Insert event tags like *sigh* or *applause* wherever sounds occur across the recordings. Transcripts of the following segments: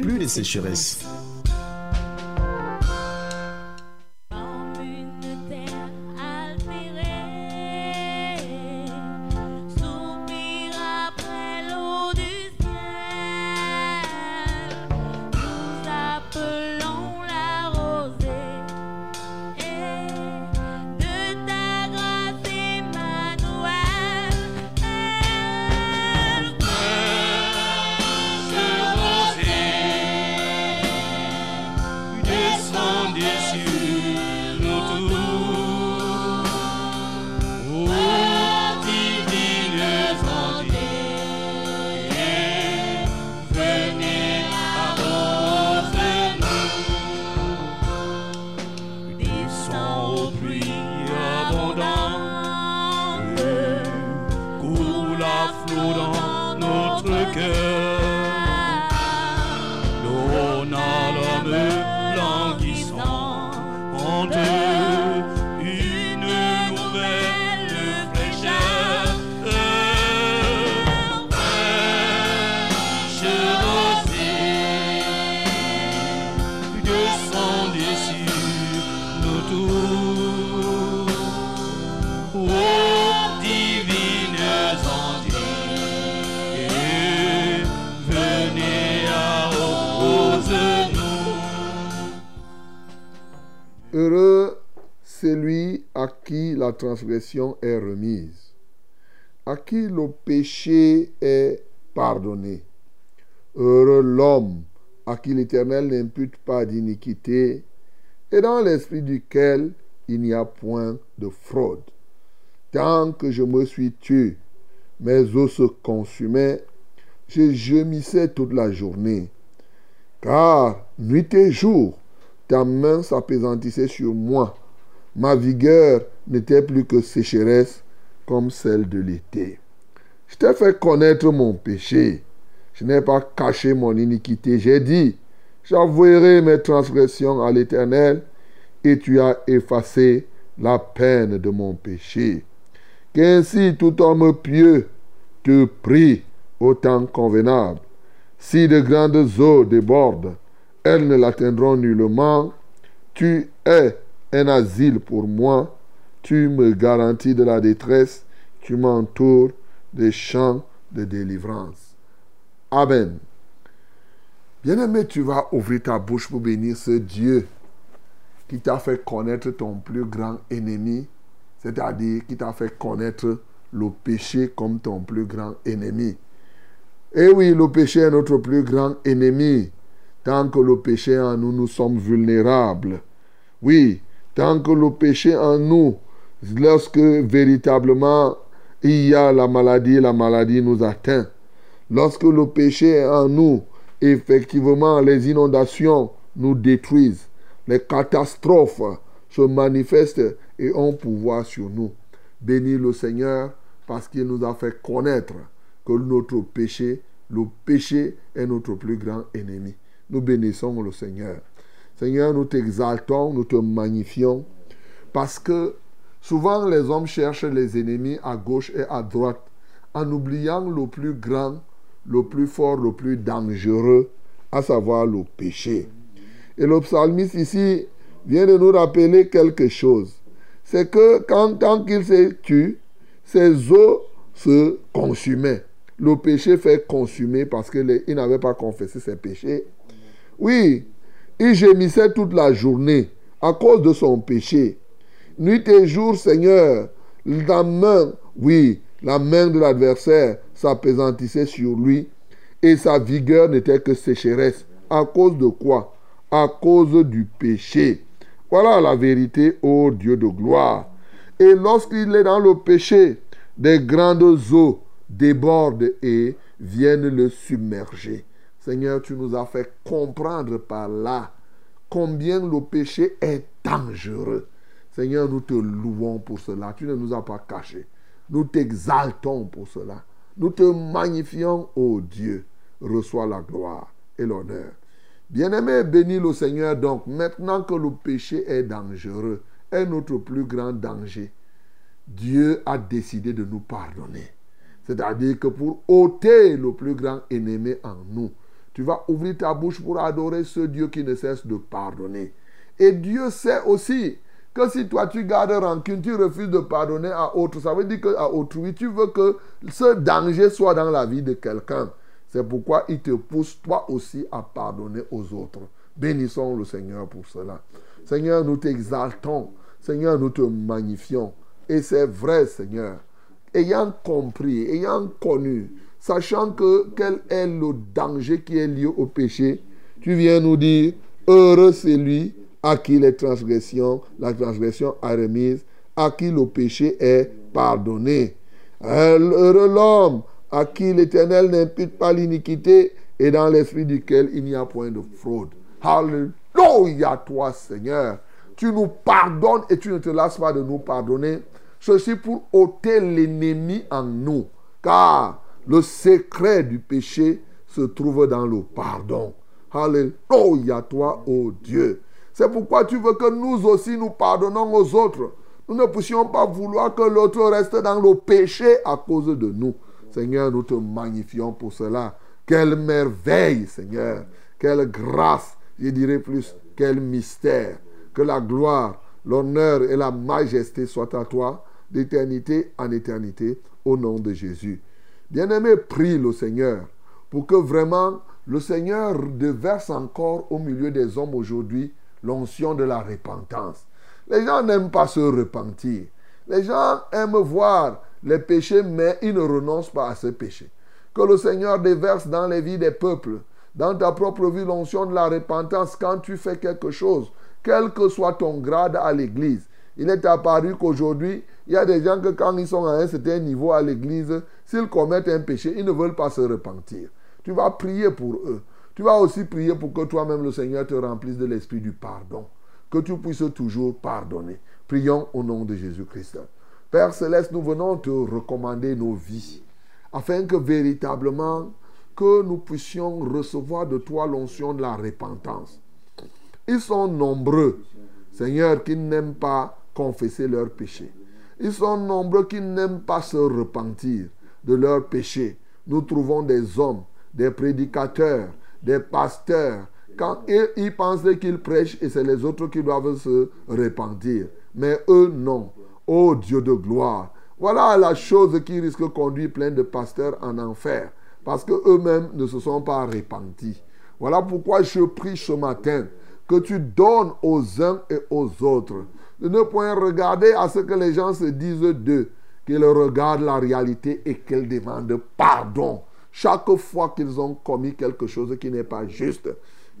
plus de sécheresse. Transgression est remise, à qui le péché est pardonné? Heureux l'homme à qui l'Éternel n'impute pas d'iniquité et dans l'esprit duquel il n'y a point de fraude. Tant que je me suis tué, mes os se consumaient, je gémissais toute la journée. Car nuit et jour, ta main s'apaisantissait sur moi. Ma vigueur n'était plus que sécheresse comme celle de l'été. Je t'ai fait connaître mon péché. Je n'ai pas caché mon iniquité. J'ai dit, j'avouerai mes transgressions à l'Éternel et tu as effacé la peine de mon péché. Qu'ainsi tout homme pieux te prie au temps convenable. Si de grandes eaux débordent, elles ne l'atteindront nullement. Tu es un asile pour moi tu me garantis de la détresse, tu m'entoures des champs de délivrance. Amen. Bien-aimé, tu vas ouvrir ta bouche pour bénir ce Dieu qui t'a fait connaître ton plus grand ennemi, c'est-à-dire qui t'a fait connaître le péché comme ton plus grand ennemi. Et oui, le péché est notre plus grand ennemi. Tant que le péché en nous, nous sommes vulnérables. Oui, tant que le péché en nous, lorsque véritablement il y a la maladie, la maladie nous atteint. Lorsque le péché est en nous, effectivement, les inondations nous détruisent. Les catastrophes se manifestent et ont pouvoir sur nous. Bénis le Seigneur parce qu'il nous a fait connaître que notre péché, le péché est notre plus grand ennemi. Nous bénissons le Seigneur. Seigneur, nous t'exaltons, nous te magnifions parce que Souvent, les hommes cherchent les ennemis à gauche et à droite, en oubliant le plus grand, le plus fort, le plus dangereux, à savoir le péché. Et le psalmiste ici vient de nous rappeler quelque chose. C'est que quand, tant qu'il s'est tué, ses os se consumaient. Le péché fait consumer parce qu'il n'avait pas confessé ses péchés. Oui, il gémissait toute la journée à cause de son péché. Nuit et jour, Seigneur, la main, oui, la main de l'adversaire s'apaisantissait sur lui et sa vigueur n'était que sécheresse. À cause de quoi? À cause du péché. Voilà la vérité, ô Dieu de gloire. Et lorsqu'il est dans le péché, des grandes eaux débordent et viennent le submerger. Seigneur, tu nous as fait comprendre par là combien le péché est dangereux. Seigneur, nous te louons pour cela. Tu ne nous as pas caché. Nous t'exaltons pour cela. Nous te magnifions, ô Dieu. Reçois la gloire et l'honneur. Bien-aimé, bénis le Seigneur donc, maintenant que le péché est dangereux, est notre plus grand danger. Dieu a décidé de nous pardonner. C'est-à-dire que pour ôter le plus grand ennemi en nous, tu vas ouvrir ta bouche pour adorer ce Dieu qui ne cesse de pardonner. Et Dieu sait aussi que si toi tu gardes rancune, tu refuses de pardonner à autre, ça veut dire qu'à autrui, tu veux que ce danger soit dans la vie de quelqu'un. C'est pourquoi il te pousse toi aussi à pardonner aux autres. Bénissons le Seigneur pour cela. Seigneur, nous t'exaltons. Seigneur, nous te magnifions. Et c'est vrai, Seigneur. Ayant compris, ayant connu, sachant que quel est le danger qui est lié au péché, tu viens nous dire, heureux c'est lui à qui les transgressions, la transgression est remise, à qui le péché est pardonné. Heureux l'homme à qui l'Éternel n'impute pas l'iniquité et dans l'esprit duquel il n'y a point de fraude. Alléluia toi Seigneur. Tu nous pardonnes et tu ne te lasses pas de nous pardonner. Ceci pour ôter l'ennemi en nous. Car le secret du péché se trouve dans le pardon. Alléluia toi, ô Dieu. C'est pourquoi tu veux que nous aussi nous pardonnons aux autres. Nous ne puissions pas vouloir que l'autre reste dans le péché à cause de nous. Seigneur, nous te magnifions pour cela. Quelle merveille, Seigneur. Quelle grâce, je dirais plus, quel mystère. Que la gloire, l'honneur et la majesté soient à toi d'éternité en éternité, au nom de Jésus. Bien-aimé, prie le Seigneur pour que vraiment le Seigneur déverse encore au milieu des hommes aujourd'hui l'onction de la repentance. Les gens n'aiment pas se repentir. Les gens aiment voir les péchés, mais ils ne renoncent pas à ces péchés. Que le Seigneur déverse dans les vies des peuples, dans ta propre vie, l'onction de la repentance quand tu fais quelque chose, quel que soit ton grade à l'église. Il est apparu qu'aujourd'hui, il y a des gens que quand ils sont à un certain niveau à l'église, s'ils commettent un péché, ils ne veulent pas se repentir. Tu vas prier pour eux. Tu vas aussi prier pour que toi-même, le Seigneur, te remplisse de l'esprit du pardon. Que tu puisses toujours pardonner. Prions au nom de Jésus-Christ. Père céleste, nous venons te recommander nos vies, afin que véritablement, que nous puissions recevoir de toi l'onction de la repentance. Ils sont nombreux, Seigneur, qui n'aiment pas confesser leurs péchés. Ils sont nombreux qui n'aiment pas se repentir de leurs péchés. Nous trouvons des hommes, des prédicateurs, des pasteurs. Quand ils, ils pensent qu'ils prêchent et c'est les autres qui doivent se repentir. Mais eux, non. Ô Dieu de gloire. Voilà la chose qui risque de conduire plein de pasteurs en enfer. Parce qu'eux-mêmes ne se sont pas repentis. Voilà pourquoi je prie ce matin que tu donnes aux uns et aux autres de ne point regarder à ce que les gens se disent d'eux, qu'ils regardent la réalité et qu'ils demandent pardon chaque fois qu'ils ont commis quelque chose qui n'est pas juste.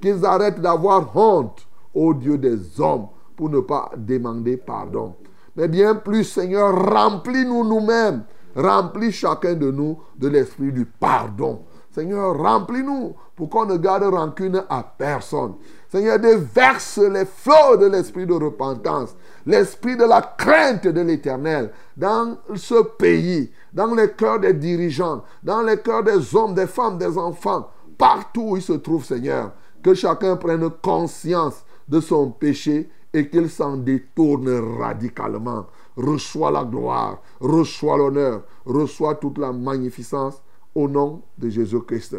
Qu'ils arrêtent d'avoir honte au Dieu des hommes pour ne pas demander pardon. Mais bien plus, Seigneur, remplis-nous nous-mêmes. Remplis chacun de nous de l'esprit du pardon. Seigneur, remplis-nous pour qu'on ne garde rancune à personne. Seigneur, déverse les flots de l'esprit de repentance, l'esprit de la crainte de l'éternel dans ce pays, dans les cœurs des dirigeants, dans les cœurs des hommes, des femmes, des enfants, partout où ils se trouvent, Seigneur. Que chacun prenne conscience de son péché et qu'il s'en détourne radicalement. Reçois la gloire, reçois l'honneur, reçois toute la magnificence au nom de Jésus-Christ.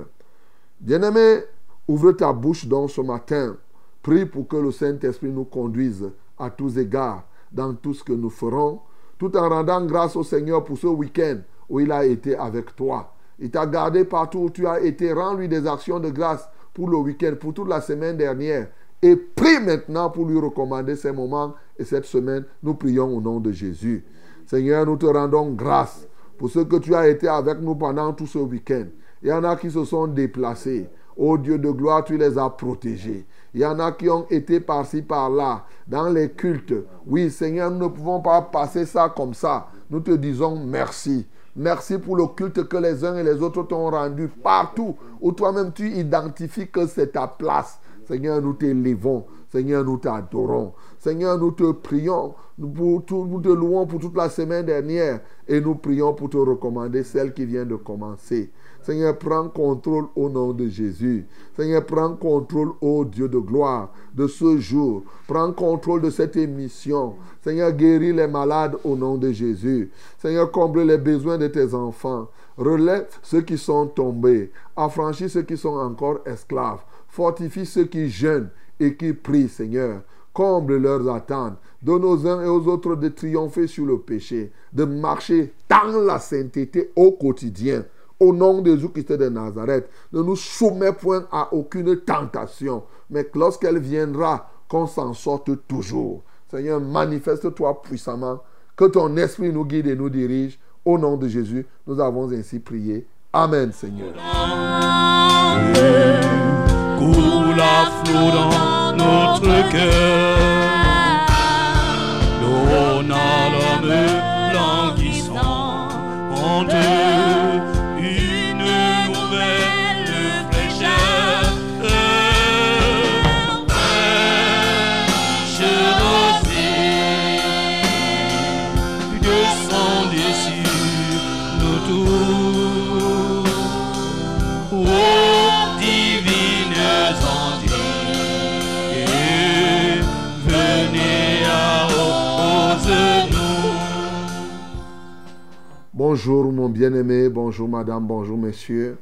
Bien-aimé, ouvre ta bouche donc ce matin. Prie pour que le Saint-Esprit nous conduise à tous égards dans tout ce que nous ferons, tout en rendant grâce au Seigneur pour ce week-end où il a été avec toi. Il t'a gardé partout où tu as été. Rends-lui des actions de grâce pour le week-end, pour toute la semaine dernière. Et prie maintenant pour lui recommander ces moments et cette semaine. Nous prions au nom de Jésus. Seigneur, nous te rendons grâce pour ce que tu as été avec nous pendant tout ce week-end. Il y en a qui se sont déplacés. Ô Dieu de gloire, tu les as protégés. Il y en a qui ont été par-ci, par-là, dans les cultes. Oui, Seigneur, nous ne pouvons pas passer ça comme ça. Nous te disons merci. Merci pour le culte que les uns et les autres t'ont rendu partout où toi-même tu identifies que c'est ta place. Seigneur, nous t'élévons. Seigneur, nous t'adorons. Seigneur, nous te prions. Nous, te louons pour toute la semaine dernière. Et nous prions pour te recommander celle qui vient de commencer. Seigneur, prends contrôle au nom de Jésus. Seigneur, prends contrôle, ô Dieu de gloire, de ce jour. Prends contrôle de cette émission. Seigneur, guéris les malades au nom de Jésus. Seigneur, comble les besoins de tes enfants. Relève ceux qui sont tombés. Affranchis ceux qui sont encore esclaves. Fortifie ceux qui jeûnent et qui prient, Seigneur. Comble leurs attentes. Donne aux uns et aux autres de triompher sur le péché, de marcher dans la sainteté au quotidien. Au nom de Jésus-Christ de Nazareth, ne nous soumets point à aucune tentation, mais que lorsqu'elle viendra, qu'on s'en sorte toujours. Seigneur, manifeste-toi puissamment, que ton esprit nous guide et nous dirige. Au nom de Jésus, nous avons ainsi prié. Amen, Seigneur. Notre cœur. L'eau à l'homme languissant en deux, une Bonjour mon bien-aimé, bonjour madame, bonjour messieurs.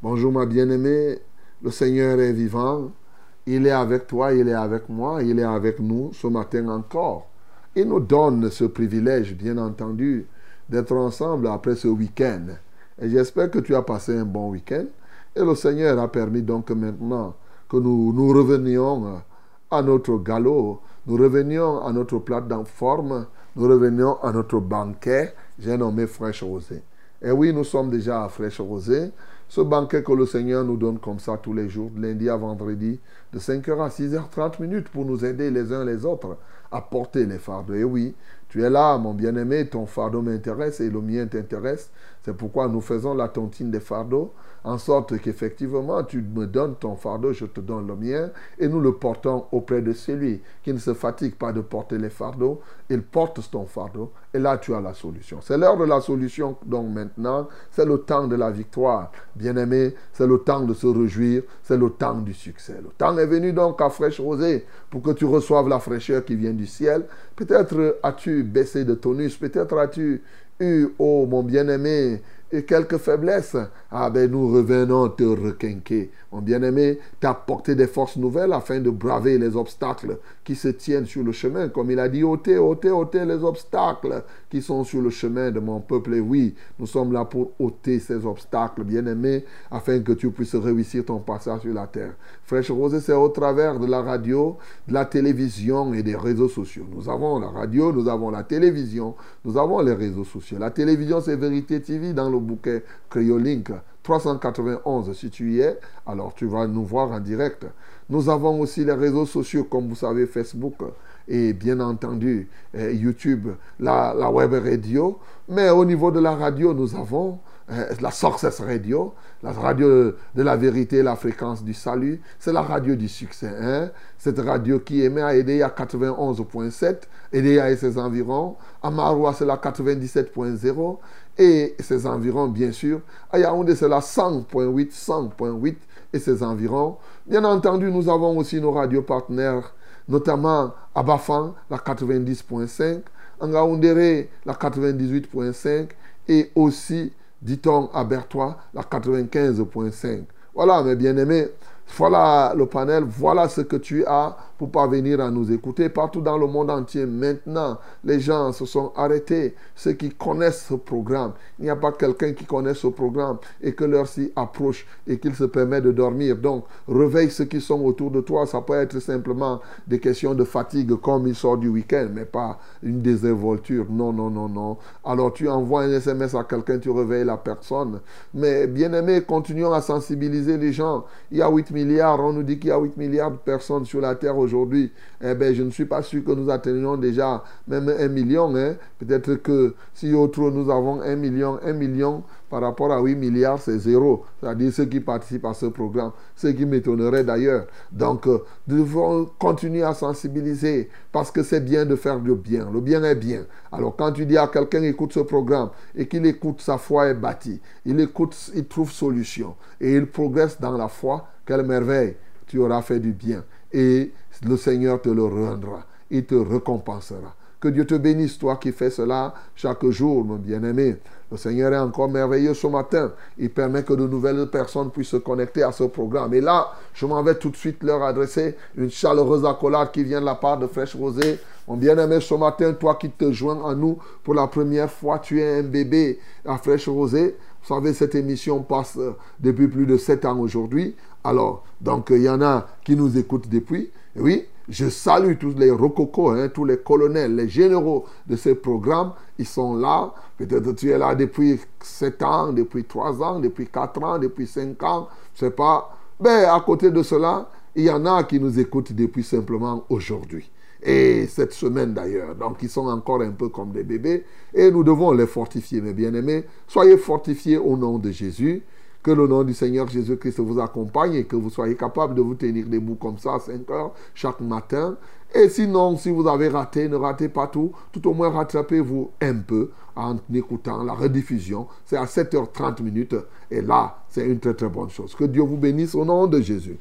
Bonjour ma bien-aimée, le Seigneur est vivant. Il est avec toi, il est avec moi, il est avec nous ce matin encore. Il nous donne ce privilège, bien entendu, d'être ensemble après ce week-end. Et j'espère que tu as passé un bon week-end. Et le Seigneur a permis donc maintenant que nous, nous revenions à notre galop, nous revenions à notre plate en forme, nous revenions à notre banquet, j'ai nommé Fraîche Rosée. Et oui, nous sommes déjà à Fraîche Rosée, ce banquet que le Seigneur nous donne comme ça tous les jours, de lundi à vendredi, de 5h à 6h30 minutes pour nous aider les uns les autres à porter les fardeaux. Et oui, tu es là, mon bien-aimé, ton fardeau m'intéresse et le mien t'intéresse. C'est pourquoi nous faisons la tontine des fardeaux, en sorte qu'effectivement tu me donnes ton fardeau, je te donne le mien, et nous le portons auprès de celui qui ne se fatigue pas de porter les fardeaux. Il porte ton fardeau, et là tu as la solution. C'est l'heure de la solution, donc maintenant, c'est le temps de la victoire. Bien-aimé, c'est le temps de se réjouir, c'est le temps du succès. Le temps est venu donc à fraîche rosée pour que tu reçoives la fraîcheur qui vient du ciel. Peut-être as-tu baissé de tonus, peut-être as-tu eu, oh mon bien-aimé, et quelques faiblesses, ah ben nous revenons te requinquer. Mon bien-aimé, t'apporter des forces nouvelles afin de braver les obstacles qui se tiennent sur le chemin. Comme il a dit, ôtez, ôtez, ôtez les obstacles qui sont sur le chemin de mon peuple. Et oui, nous sommes là pour ôter ces obstacles, bien-aimé, afin que tu puisses réussir ton passage sur la terre. Fraîche Rosée, c'est au travers de la radio, de la télévision et des réseaux sociaux. Nous avons la radio, nous avons la télévision, nous avons les réseaux sociaux. La télévision, c'est Vérité TV dans le bouquet Cryolink 391 si tu y es, alors tu vas nous voir en direct. Nous avons aussi les réseaux sociaux comme vous savez Facebook et bien entendu eh, YouTube, la, web radio. Mais au niveau de la radio, nous avons eh, la Success Radio, la radio de la vérité, la fréquence du salut. C'est la radio du succès. Hein? Cette radio qui émet à EDEA 91.7, EDEA et ses environs. À Maroua, c'est la 97.0 et ses environs, bien sûr. À Yaoundé, c'est la 100.8, 100.8 et ses environs. Bien entendu, nous avons aussi nos radios partenaires, notamment à la 90.5, en la 98.5 et aussi, dit-on, à Bertois, la 95.5. Voilà, mes bien-aimés, voilà le panel, voilà ce que tu as pour parvenir à nous écouter partout dans le monde entier. Maintenant, les gens se sont arrêtés, ceux qui connaissent ce programme. Il n'y a pas quelqu'un qui connaît ce programme et que l'heure s'y approche et qu'il se permet de dormir. Donc, réveille ceux qui sont autour de toi. Ça peut être simplement des questions de fatigue comme il sort du week-end, mais pas une désinvolture. Non, non, non, non. Alors, tu envoies un SMS à quelqu'un, tu réveilles la personne. Mais bien aimé, continuons à sensibiliser les gens. Il y a 8 on nous dit qu'il y a 8 milliards de personnes sur la terre aujourd'hui. Eh bien, je ne suis pas sûr que nous atteignions déjà même un million. Hein. Peut-être que si autre nous avons un million, un million par rapport à 8 milliards, c'est zéro. C'est-à-dire ceux qui participent à ce programme, ce qui m'étonnerait d'ailleurs. Donc, euh, nous devons continuer à sensibiliser parce que c'est bien de faire du bien. Le bien est bien. Alors, quand tu dis à quelqu'un écoute ce programme et qu'il écoute, sa foi est bâtie. Il écoute, il trouve solution et il progresse dans la foi. Quelle merveille! Tu auras fait du bien et le Seigneur te le rendra. Il te récompensera. Que Dieu te bénisse, toi qui fais cela chaque jour, mon bien-aimé. Le Seigneur est encore merveilleux ce matin. Il permet que de nouvelles personnes puissent se connecter à ce programme. Et là, je m'en vais tout de suite leur adresser une chaleureuse accolade qui vient de la part de Fraîche Rosée. Mon bien-aimé, ce matin, toi qui te joins à nous pour la première fois, tu es un bébé à Fraîche Rosée. Vous savez, cette émission passe euh, depuis plus de sept ans aujourd'hui. Alors, donc, il y en a qui nous écoutent depuis. Oui, je salue tous les rococos, hein, tous les colonels, les généraux de ce programme. Ils sont là. Peut-être tu es là depuis 7 ans, depuis 3 ans, depuis 4 ans, depuis 5 ans. Je ne sais pas. Mais à côté de cela, il y en a qui nous écoutent depuis simplement aujourd'hui. Et cette semaine d'ailleurs. Donc ils sont encore un peu comme des bébés. Et nous devons les fortifier, mes bien-aimés. Soyez fortifiés au nom de Jésus. Que le nom du Seigneur Jésus-Christ vous accompagne et que vous soyez capable de vous tenir debout comme ça à 5 heures chaque matin. Et sinon, si vous avez raté, ne ratez pas tout. Tout au moins, rattrapez-vous un peu en écoutant la rediffusion. C'est à 7h30 minutes. Et là, c'est une très très bonne chose. Que Dieu vous bénisse au nom de Jésus.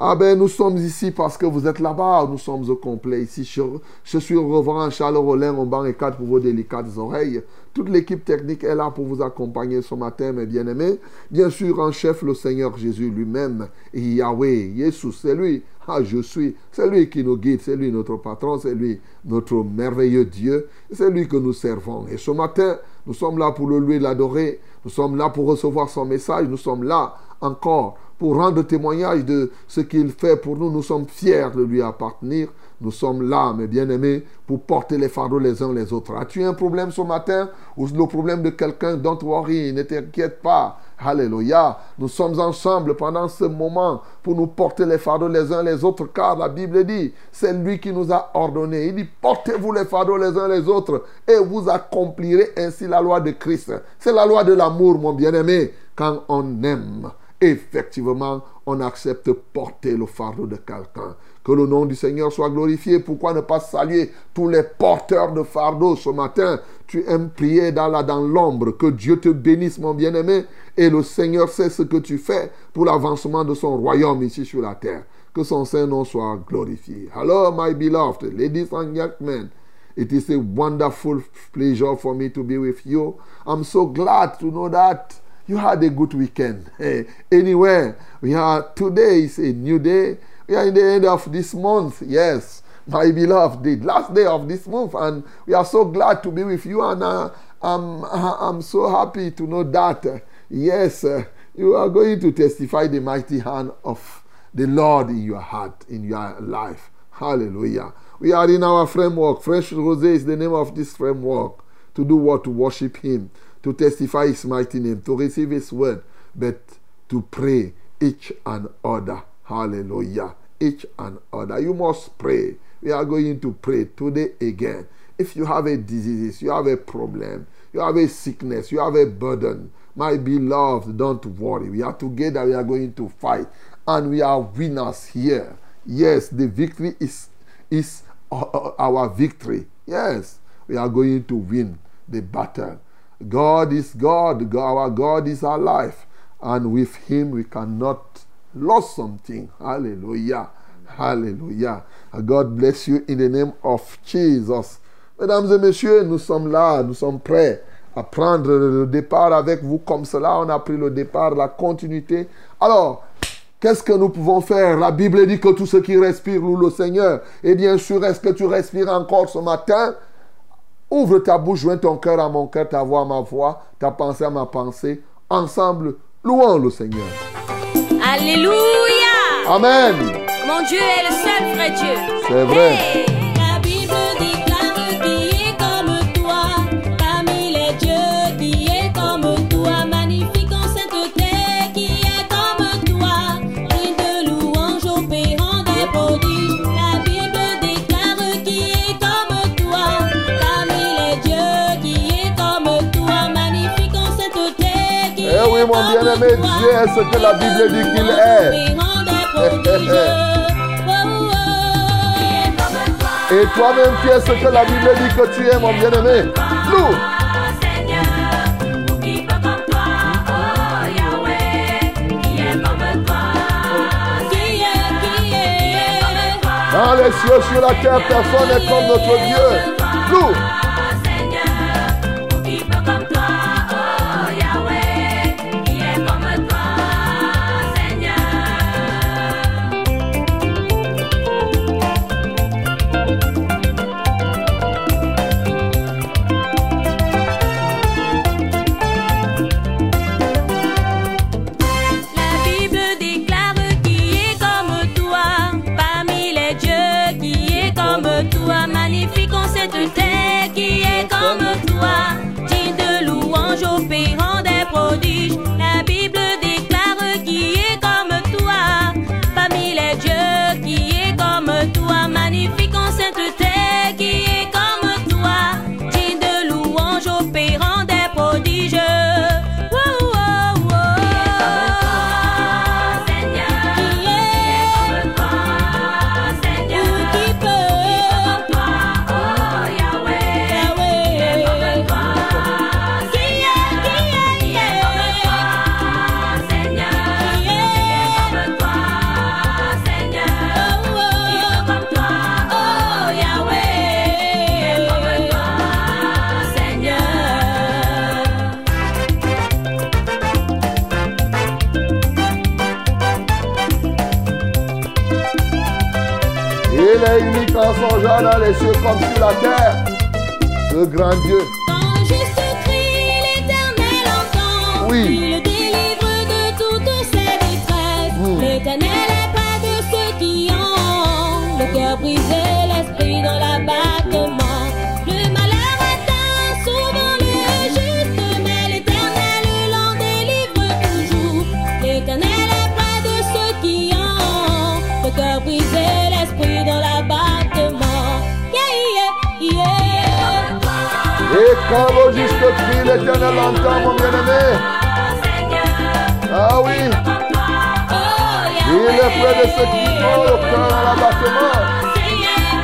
Ah ben, nous sommes ici parce que vous êtes là-bas. Nous sommes au complet ici. Je, je suis au reverend Charles Rollin, en banc et quatre pour vos délicates oreilles. Toute l'équipe technique est là pour vous accompagner ce matin, mes bien-aimés. Bien sûr, en chef, le Seigneur Jésus lui-même. Yahweh, Jésus, c'est lui. Ah, je suis. C'est lui qui nous guide. C'est lui notre patron. C'est lui notre merveilleux Dieu. C'est lui que nous servons. Et ce matin, nous sommes là pour le louer, l'adorer. Nous sommes là pour recevoir son message. Nous sommes là encore pour rendre témoignage de ce qu'il fait pour nous. Nous sommes fiers de lui appartenir. Nous sommes là, mes bien-aimés, pour porter les fardeaux les uns les autres. As-tu un problème ce matin? Ou le problème de quelqu'un Don't worry, ne t'inquiète pas. Alléluia. Nous sommes ensemble pendant ce moment pour nous porter les fardeaux les uns les autres, car la Bible dit, c'est lui qui nous a ordonné. Il dit, portez-vous les fardeaux les uns les autres et vous accomplirez ainsi la loi de Christ. C'est la loi de l'amour, mon bien-aimé, quand on aime effectivement, on accepte porter le fardeau de quelqu'un. Que le nom du Seigneur soit glorifié. Pourquoi ne pas saluer tous les porteurs de fardeau ce matin? Tu aimes prier dans l'ombre. Que Dieu te bénisse, mon bien-aimé. Et le Seigneur sait ce que tu fais pour l'avancement de son royaume ici sur la terre. Que son Saint-Nom soit glorifié. Hello, my beloved, ladies and young men. It is a wonderful pleasure for me to be with you. I'm so glad to know that you had a good weekend. Hey, anywhere we are today is a new day. We are in the end of this month. Yes, my beloved, the last day of this month, and we are so glad to be with you. And uh, I'm *laughs* I'm so happy to know that uh, yes, uh, you are going to testify the mighty hand of the Lord in your heart, in your life. Hallelujah. We are in our framework. Fresh Rose is the name of this framework. To do what? To worship Him to testify His mighty name, to receive His word, but to pray each and other. Hallelujah. Each and other. You must pray. We are going to pray today again. If you have a disease, you have a problem, you have a sickness, you have a burden, my beloved, don't worry. We are together. We are going to fight, and we are winners here. Yes, the victory is is our victory. Yes, we are going to win the battle. God is God. Our God is alive. And with Him we cannot lose something. Hallelujah. Hallelujah. God bless you in the name of Jesus. Mesdames et messieurs, nous sommes là, nous sommes prêts à prendre le départ avec vous comme cela. On a pris le départ, la continuité. Alors, qu'est-ce que nous pouvons faire? La Bible dit que tout ce qui respire loue le Seigneur. Et bien sûr, est-ce que tu respires encore ce matin? Ouvre ta bouche, joins ton cœur à mon cœur, ta voix à ma voix, ta pensée à ma pensée. Ensemble, louons le Seigneur. Alléluia. Amen. Mon Dieu est le seul vrai Dieu. C'est vrai. Hey. mon bien-aimé, Dieu est ce que la Bible dit qu'il est. Et toi-même, tu es ce que la Bible dit que tu es, mon bien-aimé. Loue. Dans les cieux, sur la terre, personne n'est comme notre Dieu. Loue. cieux comme sur la terre. Ce grand Dieu Bravo jusqu'au cri, l'éternel entend, mon bien-aimé. Ah oui. Il est près de ceux qui ont le cœur à l'abattement.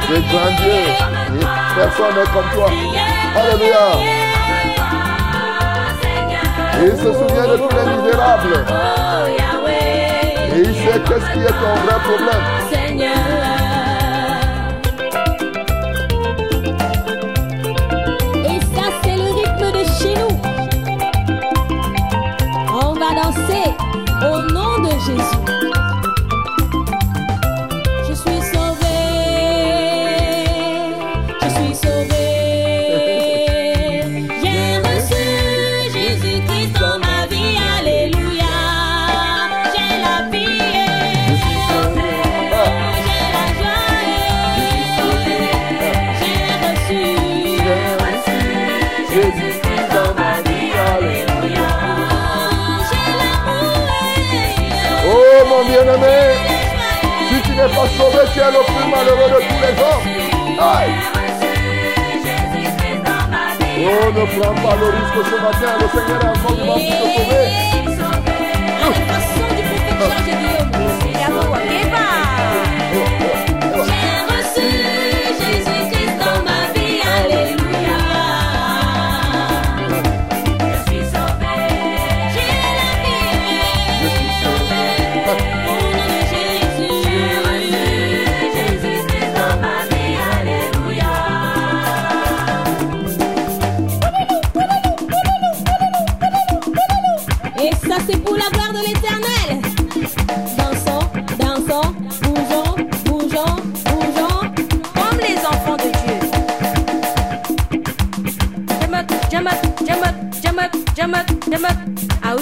C'est grand Dieu. Personne n'est comme toi. Alléluia. Il se souvient de tous les misérables. Et il sait qu'est-ce qui est ton vrai problème. Seigneur. Oh, meu plano valorisco, eu sou na Senhor, é a mão do nosso que eu.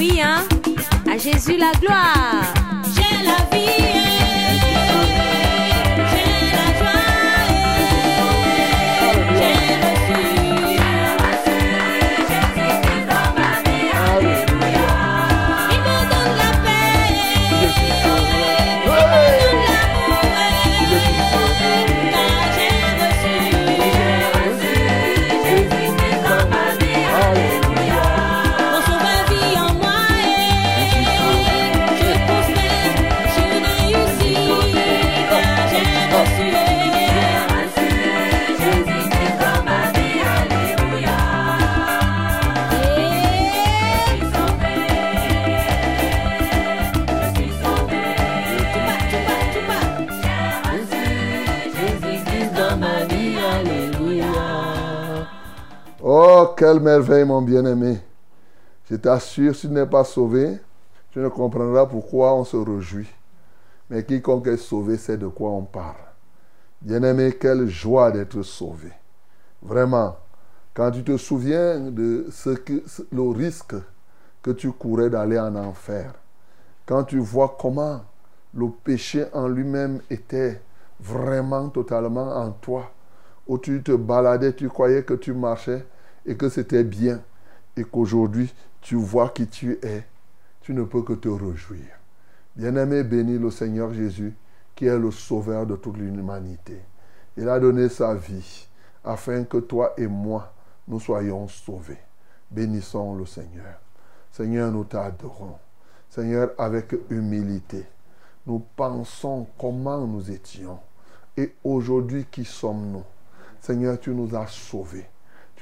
oui, hein. À Jésus la gloire. Merveille, mon bien-aimé. Je t'assure, si tu n'es pas sauvé, tu ne comprendras pourquoi on se réjouit. Mais quiconque est sauvé sait de quoi on parle. Bien-aimé, quelle joie d'être sauvé. Vraiment, quand tu te souviens de ce que, le risque que tu courais d'aller en enfer, quand tu vois comment le péché en lui-même était vraiment totalement en toi, où tu te baladais, tu croyais que tu marchais et que c'était bien, et qu'aujourd'hui tu vois qui tu es, tu ne peux que te réjouir. Bien-aimé, bénis le Seigneur Jésus, qui est le sauveur de toute l'humanité. Il a donné sa vie afin que toi et moi, nous soyons sauvés. Bénissons le Seigneur. Seigneur, nous t'adorons. Seigneur, avec humilité, nous pensons comment nous étions. Et aujourd'hui, qui sommes-nous? Seigneur, tu nous as sauvés.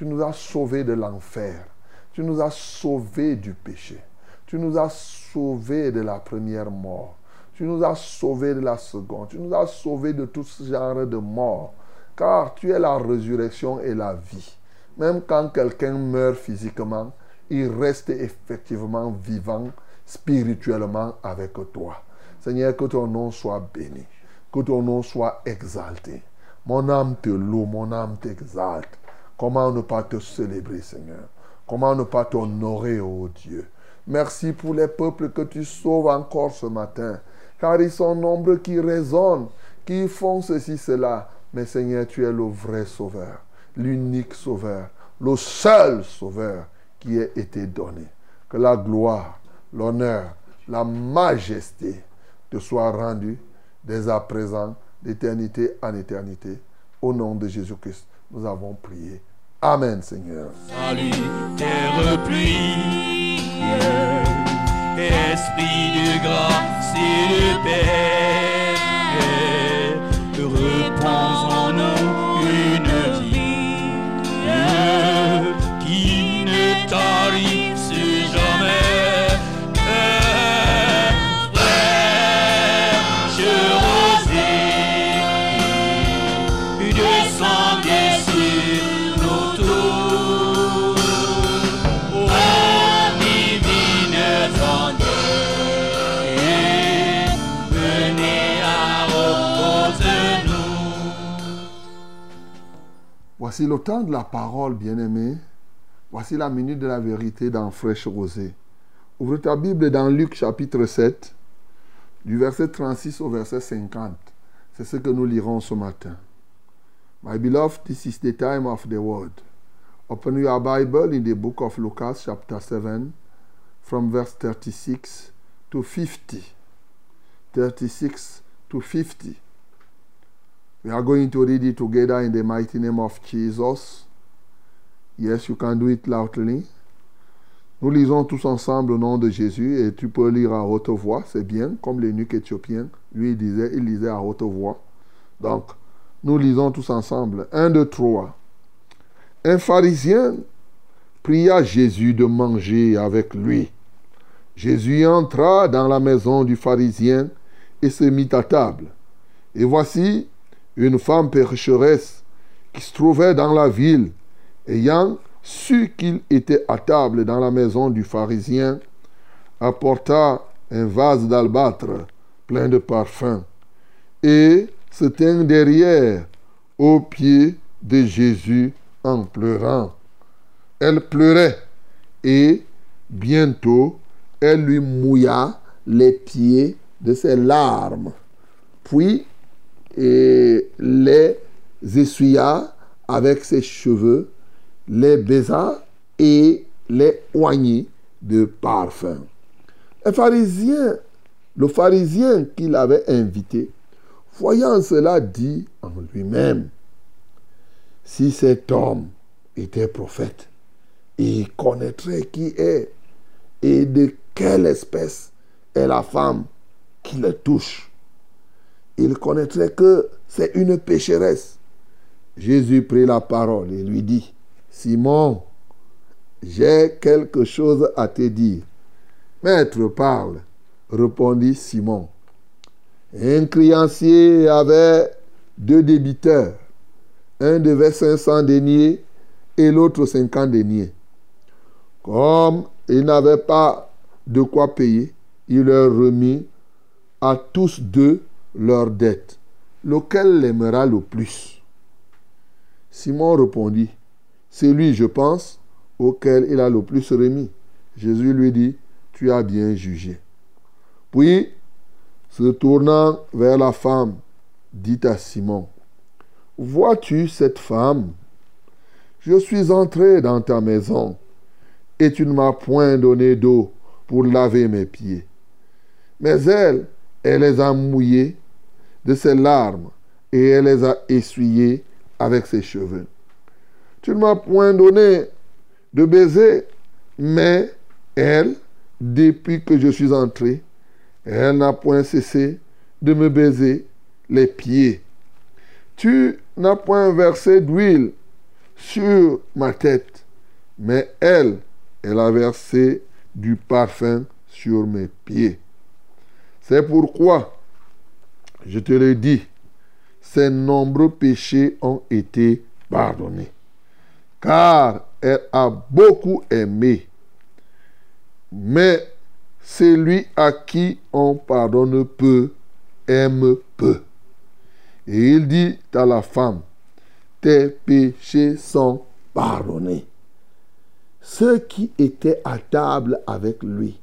Tu nous as sauvés de l'enfer. Tu nous as sauvés du péché. Tu nous as sauvés de la première mort. Tu nous as sauvés de la seconde. Tu nous as sauvés de tout ce genre de mort. Car tu es la résurrection et la vie. Même quand quelqu'un meurt physiquement, il reste effectivement vivant spirituellement avec toi. Seigneur, que ton nom soit béni. Que ton nom soit exalté. Mon âme te loue, mon âme t'exalte. Comment ne pas te célébrer, Seigneur? Comment ne pas t'honorer, ô Dieu? Merci pour les peuples que tu sauves encore ce matin. Car ils sont nombreux qui raisonnent, qui font ceci, cela. Mais Seigneur, tu es le vrai sauveur, l'unique sauveur, le seul sauveur qui ait été donné. Que la gloire, l'honneur, la majesté te soient rendues dès à présent, d'éternité en éternité. Au nom de Jésus-Christ, nous avons prié. Amen, Seigneur. Salut, terre pluie, esprit de grâce et de paix, repose en nous une vie qui ne tarisse Voici le temps de la parole, bien-aimé. Voici la minute de la vérité dans Fraîche Rosée. Ouvre ta Bible dans Luc chapitre 7, du verset 36 au verset 50. C'est ce que nous lirons ce matin. My beloved, this is the time of the word. Open your Bible in the book of Lucas chapter 7, from verse 36 to 50. 36 to 50. We are going to read it together in the mighty name of Jesus. Yes, you can do it loudly. Nous lisons tous ensemble au nom de Jésus et tu peux lire à haute voix, c'est bien, comme l'eunuque éthiopien. Lui, il disait, il lisait à haute voix. Donc, nous lisons tous ensemble. Un, deux, trois. Un pharisien pria Jésus de manger avec lui. Jésus entra dans la maison du pharisien et se mit à table. Et voici une femme pécheresse qui se trouvait dans la ville, ayant su qu'il était à table dans la maison du pharisien, apporta un vase d'albâtre plein de parfums et se tint derrière aux pieds de Jésus en pleurant. Elle pleurait et bientôt elle lui mouilla les pieds de ses larmes. Puis et les essuya avec ses cheveux, les baisa et les oignit de parfum. Un pharisien, le pharisien qui l'avait invité, voyant cela, dit en lui-même, si cet homme était prophète, il connaîtrait qui est et de quelle espèce est la femme qui le touche il connaîtrait que c'est une pécheresse. Jésus prit la parole et lui dit, Simon, j'ai quelque chose à te dire. Maître, parle, répondit Simon. Un créancier avait deux débiteurs. Un devait 500 deniers et l'autre 50 deniers. Comme il n'avait pas de quoi payer, il leur remit à tous deux leurs dettes. Lequel l'aimera le plus? Simon répondit, c'est lui, je pense, auquel il a le plus remis. Jésus lui dit, tu as bien jugé. Puis, se tournant vers la femme, dit à Simon, Vois-tu cette femme? Je suis entré dans ta maison et tu ne m'as point donné d'eau pour laver mes pieds. Mais elle, elle les a mouillés de ses larmes et elle les a essuyés avec ses cheveux. Tu ne m'as point donné de baiser, mais elle, depuis que je suis entré, elle n'a point cessé de me baiser les pieds. Tu n'as point versé d'huile sur ma tête, mais elle, elle a versé du parfum sur mes pieds. C'est pourquoi, je te le dis, ses nombreux péchés ont été pardonnés. Car elle a beaucoup aimé. Mais celui à qui on pardonne peu aime peu. Et il dit à la femme, tes péchés sont pardonnés. Ceux qui étaient à table avec lui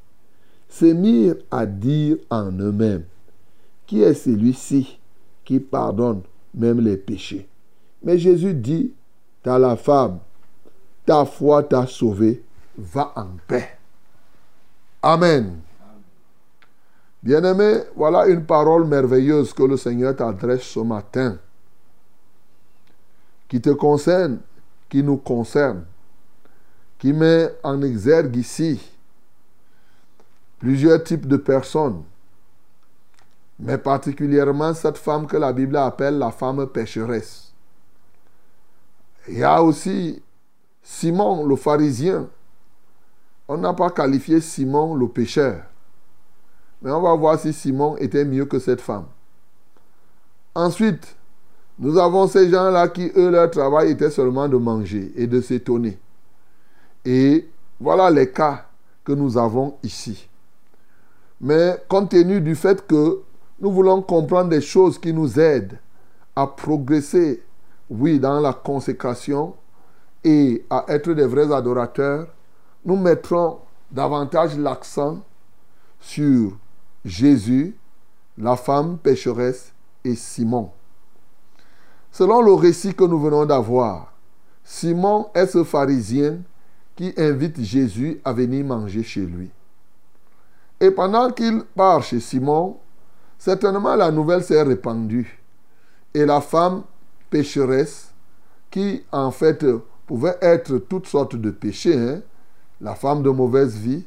se mirent à dire en eux-mêmes, qui est celui-ci qui pardonne même les péchés? Mais Jésus dit à la femme, ta foi t'a sauvé, va en paix. Amen. Bien-aimé, voilà une parole merveilleuse que le Seigneur t'adresse ce matin, qui te concerne, qui nous concerne, qui met en exergue ici plusieurs types de personnes, mais particulièrement cette femme que la Bible appelle la femme pécheresse. Il y a aussi Simon le pharisien. On n'a pas qualifié Simon le pécheur. Mais on va voir si Simon était mieux que cette femme. Ensuite, nous avons ces gens-là qui, eux, leur travail était seulement de manger et de s'étonner. Et voilà les cas que nous avons ici. Mais compte tenu du fait que nous voulons comprendre des choses qui nous aident à progresser, oui, dans la consécration et à être des vrais adorateurs, nous mettrons davantage l'accent sur Jésus, la femme pécheresse et Simon. Selon le récit que nous venons d'avoir, Simon est ce pharisien qui invite Jésus à venir manger chez lui. Et pendant qu'il part chez Simon, certainement la nouvelle s'est répandue. Et la femme pécheresse, qui en fait pouvait être toutes sortes de péchés, hein, la femme de mauvaise vie,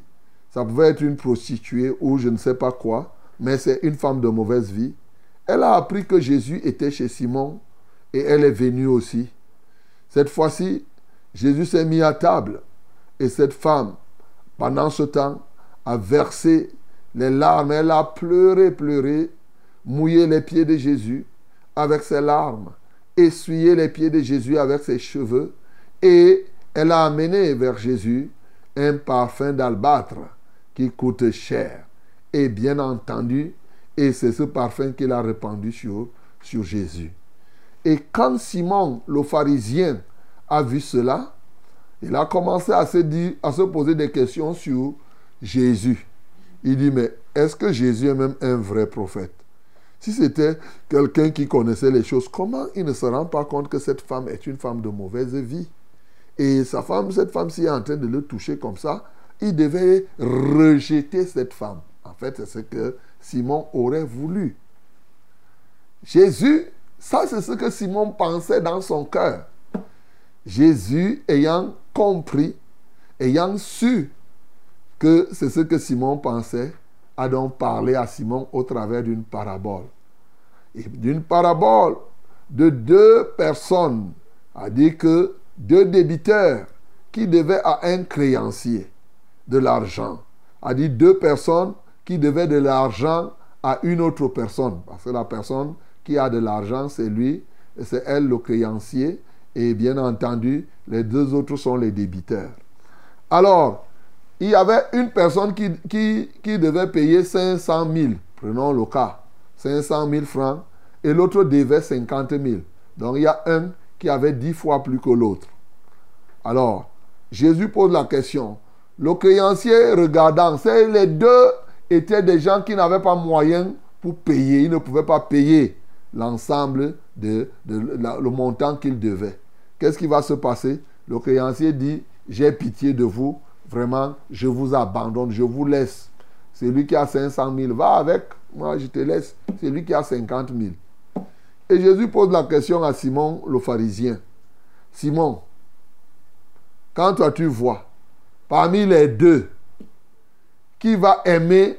ça pouvait être une prostituée ou je ne sais pas quoi, mais c'est une femme de mauvaise vie. Elle a appris que Jésus était chez Simon et elle est venue aussi. Cette fois-ci, Jésus s'est mis à table et cette femme, pendant ce temps, a versé les larmes. Elle a pleuré, pleuré, mouillé les pieds de Jésus avec ses larmes, essuyé les pieds de Jésus avec ses cheveux et elle a amené vers Jésus un parfum d'albâtre qui coûte cher. Et bien entendu, et c'est ce parfum qu'il a répandu sur, sur Jésus. Et quand Simon, le pharisien, a vu cela, il a commencé à se, dire, à se poser des questions sur Jésus. Il dit, mais est-ce que Jésus est même un vrai prophète? Si c'était quelqu'un qui connaissait les choses, comment il ne se rend pas compte que cette femme est une femme de mauvaise vie? Et sa femme, cette femme-ci est en train de le toucher comme ça, il devait rejeter cette femme. En fait, c'est ce que Simon aurait voulu. Jésus, ça c'est ce que Simon pensait dans son cœur. Jésus ayant compris, ayant su que c'est ce que Simon pensait, a donc parlé à Simon au travers d'une parabole. Et d'une parabole de deux personnes, a dit que deux débiteurs qui devaient à un créancier de l'argent. A dit deux personnes qui devaient de l'argent à une autre personne. Parce que la personne qui a de l'argent, c'est lui, c'est elle le créancier. Et bien entendu, les deux autres sont les débiteurs. Alors, il y avait une personne qui, devait payer 500 000, prenons le cas, 500 000 francs, et l'autre devait 50 000. Donc il y a un qui avait 10 fois plus que l'autre. Alors, Jésus pose la question. Le créancier regardant, les deux étaient des gens qui n'avaient pas moyen pour payer. Ils ne pouvaient pas payer l'ensemble de, le montant qu'ils devaient. Qu'est-ce qui va se passer? Le créancier dit, j'ai pitié de vous, vraiment, je vous abandonne, je vous laisse. Celui qui a 500 000, va avec, moi je te laisse. Celui qui a 50 000. Et Jésus pose la question à Simon le pharisien. Simon, quand toi tu vois, parmi les deux, qui va aimer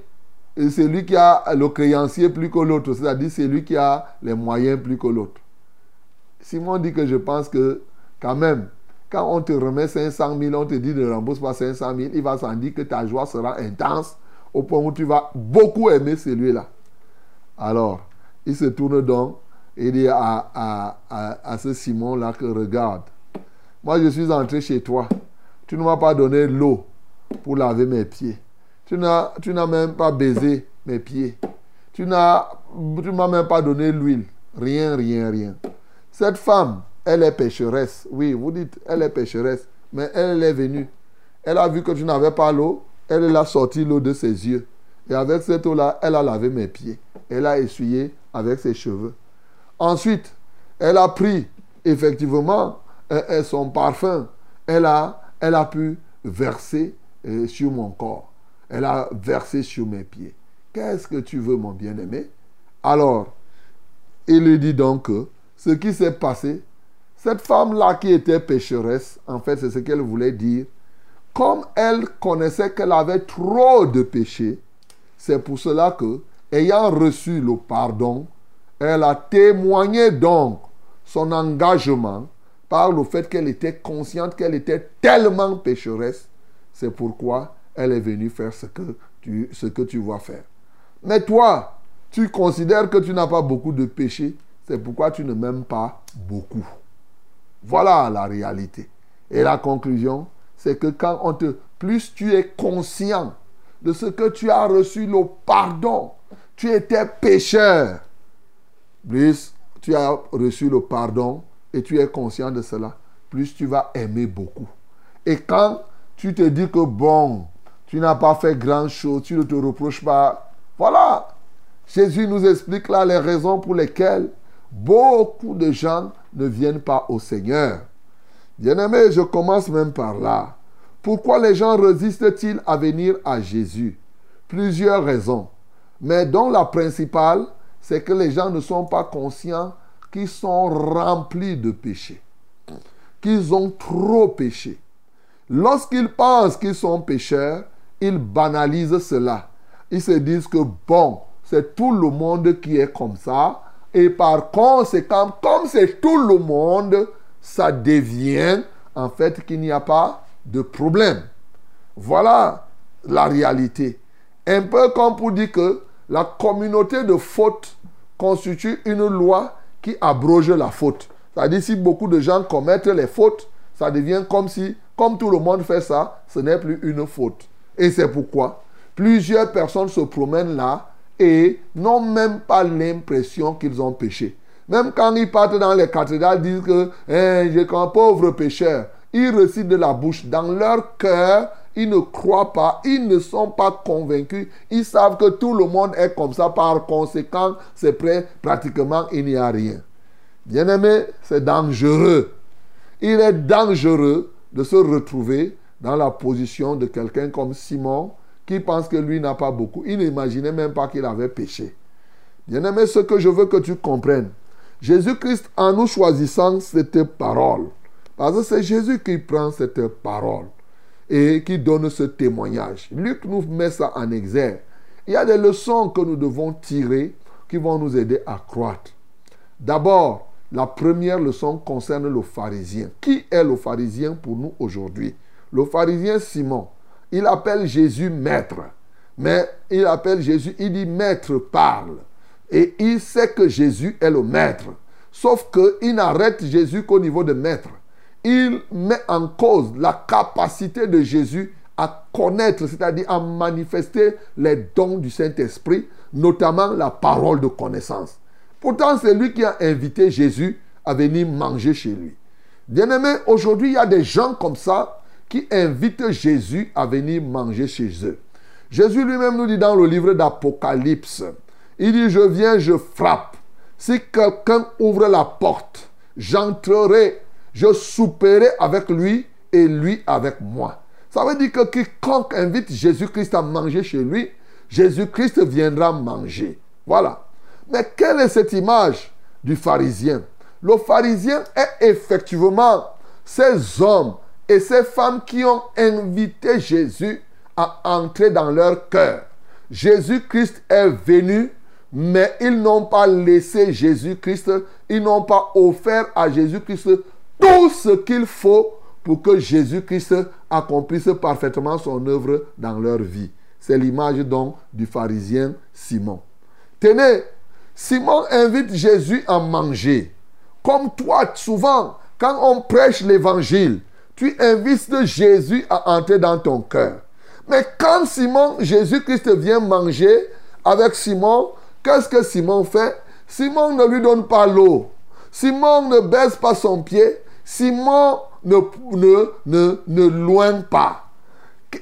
celui qui a le créancier plus que l'autre, c'est-à-dire celui qui a les moyens plus que l'autre? Simon dit que je pense que quand même, quand on te remet 500 000, on te dit ne rembourse pas 500 000, il va s'en dire que ta joie sera intense au point où tu vas beaucoup aimer celui-là. Alors, il se tourne donc et dit à, à, à, à ce Simon-là que regarde, moi je suis entré chez toi, tu ne m'as pas donné l'eau pour laver mes pieds. Tu n'as, même pas baisé mes pieds. Tu tu m'as même pas donné l'huile. Rien, rien, rien. Cette femme, elle est pécheresse. Oui, vous dites, elle est pécheresse. Mais elle est venue. Elle a vu que tu n'avais pas l'eau. Elle a sorti l'eau de ses yeux. Et avec cette eau-là, elle a lavé mes pieds. Elle a essuyé avec ses cheveux. Ensuite, elle a pris effectivement euh, euh, son parfum. Elle a, elle a pu verser euh, sur mon corps. Elle a versé sur mes pieds. Qu'est-ce que tu veux, mon bien-aimé? Alors, il lui dit donc que ce qui s'est passé, cette femme-là qui était pécheresse, en fait, c'est ce qu'elle voulait dire. Comme elle connaissait qu'elle avait trop de péchés, c'est pour cela que, ayant reçu le pardon, elle a témoigné donc son engagement par le fait qu'elle était consciente qu'elle était tellement pécheresse. C'est pourquoi elle est venue faire ce que tu, ce que tu vas faire. Mais toi, tu considères que tu n'as pas beaucoup de péchés, c'est pourquoi tu ne m'aimes pas beaucoup. Voilà la réalité. Et la conclusion, c'est que quand on te... Plus tu es conscient de ce que tu as reçu, le pardon, tu étais pécheur, plus tu as reçu le pardon et tu es conscient de cela, plus tu vas aimer beaucoup. Et quand tu te dis que bon, tu n'as pas fait grand-chose, tu ne te reproches pas, voilà. Jésus nous explique là les raisons pour lesquelles beaucoup de gens ne viennent pas au Seigneur. Bien-aimé, je commence même par là. Pourquoi les gens résistent-ils à venir à Jésus? Plusieurs raisons. Mais dont la principale, c'est que les gens ne sont pas conscients qu'ils sont remplis de péchés, qu'ils ont trop péché. Lorsqu'ils pensent qu'ils sont pécheurs, ils banalisent cela. Ils se disent que bon, c'est tout le monde qui est comme ça. Et par conséquent, comme c'est tout le monde, ça devient en fait qu'il n'y a pas de problème. Voilà la réalité. Un peu comme pour dire que la communauté de faute constitue une loi qui abroge la faute. C'est-à-dire si beaucoup de gens commettent les fautes, ça devient comme si, comme tout le monde fait ça, ce n'est plus une faute. Et c'est pourquoi plusieurs personnes se promènent là et n'ont même pas l'impression qu'ils ont péché. Même quand ils partent dans les cathédrales, disent que eh, je suis un pauvre pécheur. Ils récitent de la bouche. Dans leur cœur, ils ne croient pas, ils ne sont pas convaincus. Ils savent que tout le monde est comme ça. Par conséquent, c'est prêt, pratiquement, il n'y a rien. Bien aimé, c'est dangereux. Il est dangereux de se retrouver dans la position de quelqu'un comme Simon qui pense que lui n'a pas beaucoup. Il n'imaginait même pas qu'il avait péché. Bien aimé, ce que je veux que tu comprennes, Jésus-Christ, en nous choisissant cette parole, parce que c'est Jésus qui prend cette parole et qui donne ce témoignage. Luc nous met ça en exergue. Il y a des leçons que nous devons tirer qui vont nous aider à croître. D'abord, la première leçon concerne le pharisien. Qui est le pharisien pour nous aujourd'hui? Le pharisien Simon, il appelle Jésus maître. Mais il appelle Jésus, il dit maître parle. Et il sait que Jésus est le maître. Sauf qu'il n'arrête Jésus qu'au niveau de maître. Il met en cause la capacité de Jésus à connaître, c'est-à-dire à manifester les dons du Saint-Esprit, notamment la parole de connaissance. Pourtant, c'est lui qui a invité Jésus à venir manger chez lui. Bien-aimé, aujourd'hui, il y a des gens comme ça qui invitent Jésus à venir manger chez eux. Jésus lui-même nous dit dans le livre d'Apocalypse, il dit, je viens, je frappe. Si quelqu'un ouvre la porte, j'entrerai, je souperai avec lui et lui avec moi. Ça veut dire que quiconque invite Jésus-Christ à manger chez lui, Jésus-Christ viendra manger. Voilà. Mais quelle est cette image du pharisien? Le pharisien est effectivement ces hommes et ces femmes qui ont invité Jésus à entrer dans leur cœur. Jésus-Christ est venu, mais ils n'ont pas laissé Jésus-Christ, ils n'ont pas offert à Jésus-Christ tout ce qu'il faut pour que Jésus-Christ accomplisse parfaitement son œuvre dans leur vie. C'est l'image donc du pharisien Simon. Tenez, Simon invite Jésus à manger. Comme toi, souvent, quand on prêche l'évangile, tu invites Jésus à entrer dans ton cœur. Mais quand Simon, Jésus-Christ vient manger avec Simon, qu'est-ce que Simon fait? Simon ne lui donne pas l'eau. Simon ne baisse pas son pied. Simon ne, ne, ne, ne loin pas.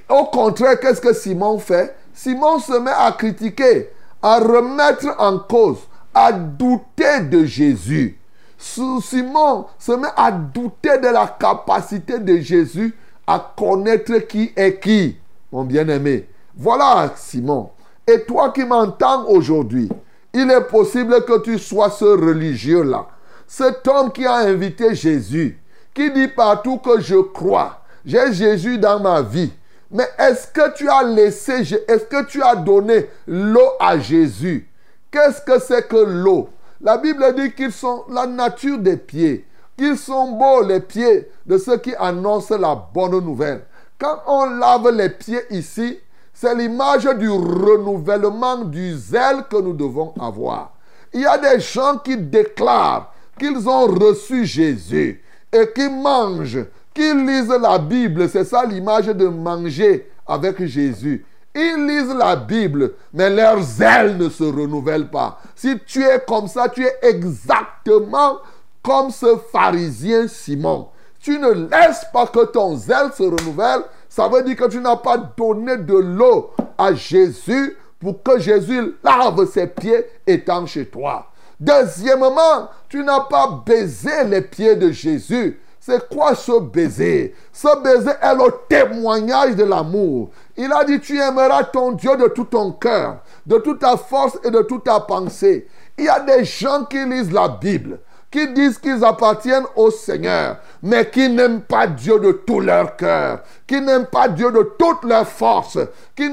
Au contraire, qu'est-ce que Simon fait? Simon se met à critiquer, à remettre en cause, à douter de Jésus. Simon se met à douter de la capacité de Jésus à connaître qui est qui, mon bien-aimé. Voilà Simon. Et toi qui m'entends aujourd'hui, il est possible que tu sois ce religieux-là. Cet homme qui a invité Jésus, qui dit partout que je crois, j'ai Jésus dans ma vie. Mais est-ce que tu as laissé, est-ce que tu as donné l'eau à Jésus? Qu'est-ce que c'est que l'eau? La Bible dit qu'ils sont la nature des pieds, qu'ils sont beaux les pieds de ceux qui annoncent la bonne nouvelle. Quand on lave les pieds ici, c'est l'image du renouvellement du zèle que nous devons avoir. Il y a des gens qui déclarent qu'ils ont reçu Jésus et qui mangent, qui lisent la Bible. C'est ça l'image de manger avec Jésus. Ils lisent la Bible, mais leur zèle ne se renouvelle pas. Si tu es comme ça, tu es exactement comme ce pharisien Simon. Tu ne laisses pas que ton zèle se renouvelle. Ça veut dire que tu n'as pas donné de l'eau à Jésus pour que Jésus lave ses pieds étant chez toi. Deuxièmement, tu n'as pas baisé les pieds de Jésus. C'est quoi ce baiser? Ce baiser est le témoignage de l'amour. Il a dit, tu aimeras ton Dieu de tout ton cœur, de toute ta force et de toute ta pensée. Il y a des gens qui lisent la Bible, qui disent qu'ils appartiennent au Seigneur, mais qui n'aiment pas Dieu de tout leur cœur, qui n'aiment pas Dieu de toute leur force, qui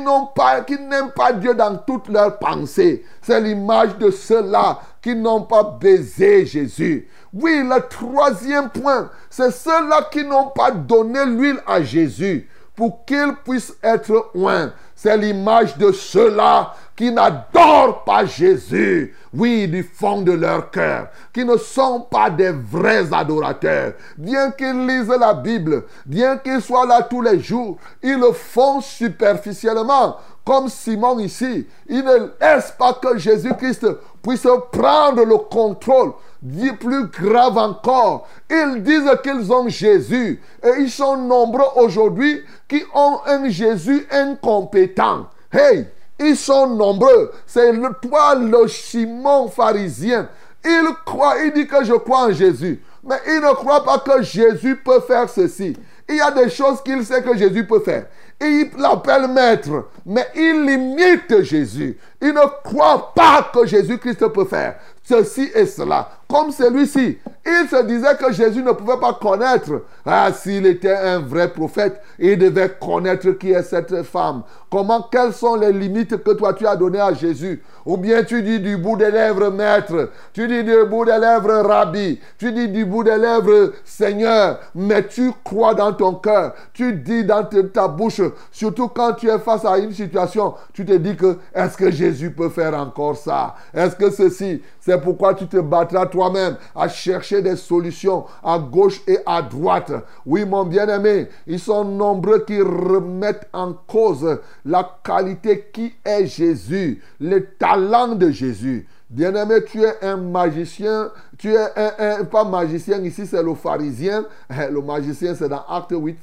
qui n'aiment pas Dieu dans toute leur pensée. C'est l'image de ceux-là qui n'ont pas baisé Jésus. Oui, le troisième point, c'est ceux-là qui n'ont pas donné l'huile à Jésus pour qu'il puisse être oint. C'est l'image de ceux-là qui n'adorent pas Jésus, oui, du fond de leur cœur, qui ne sont pas des vrais adorateurs. Bien qu'ils lisent la Bible, bien qu'ils soient là tous les jours, ils le font superficiellement, comme Simon ici. Ils ne laissent pas que Jésus-Christ puisse prendre le contrôle. Dit plus grave encore, ils disent qu'ils ont Jésus et ils sont nombreux aujourd'hui qui ont un Jésus incompétent. Hey, ils sont nombreux. C'est le, toi, le Simon pharisien. Il croit, il dit que je crois en Jésus. Mais il ne croit pas que Jésus peut faire ceci. Il y a des choses qu'il sait que Jésus peut faire. Il l'appelle maître, mais il limite Jésus. Il ne croit pas que Jésus-Christ peut faire ceci et cela. Comme celui-ci, Il se disait que Jésus ne pouvait pas connaître. Ah, s'il était un vrai prophète, il devait connaître qui est cette femme. Comment, quelles sont les limites que toi tu as données à Jésus? Ou bien tu dis du bout des lèvres maître, tu dis du bout des lèvres rabbi, tu dis du bout des lèvres Seigneur, mais tu crois dans ton cœur, tu dis dans ta bouche, surtout quand tu es face à une situation, tu te dis que est-ce que Jésus peut faire encore ça? Est-ce que ceci C'est pourquoi tu te battras toi-même à chercher des solutions à gauche et à droite. Oui, mon bien-aimé, ils sont nombreux qui remettent en cause la qualité qui est Jésus, le talent de Jésus. Bien-aimé, tu es un magicien, tu es un, pas magicien, ici c'est le pharisien, le magicien c'est dans Acte 8,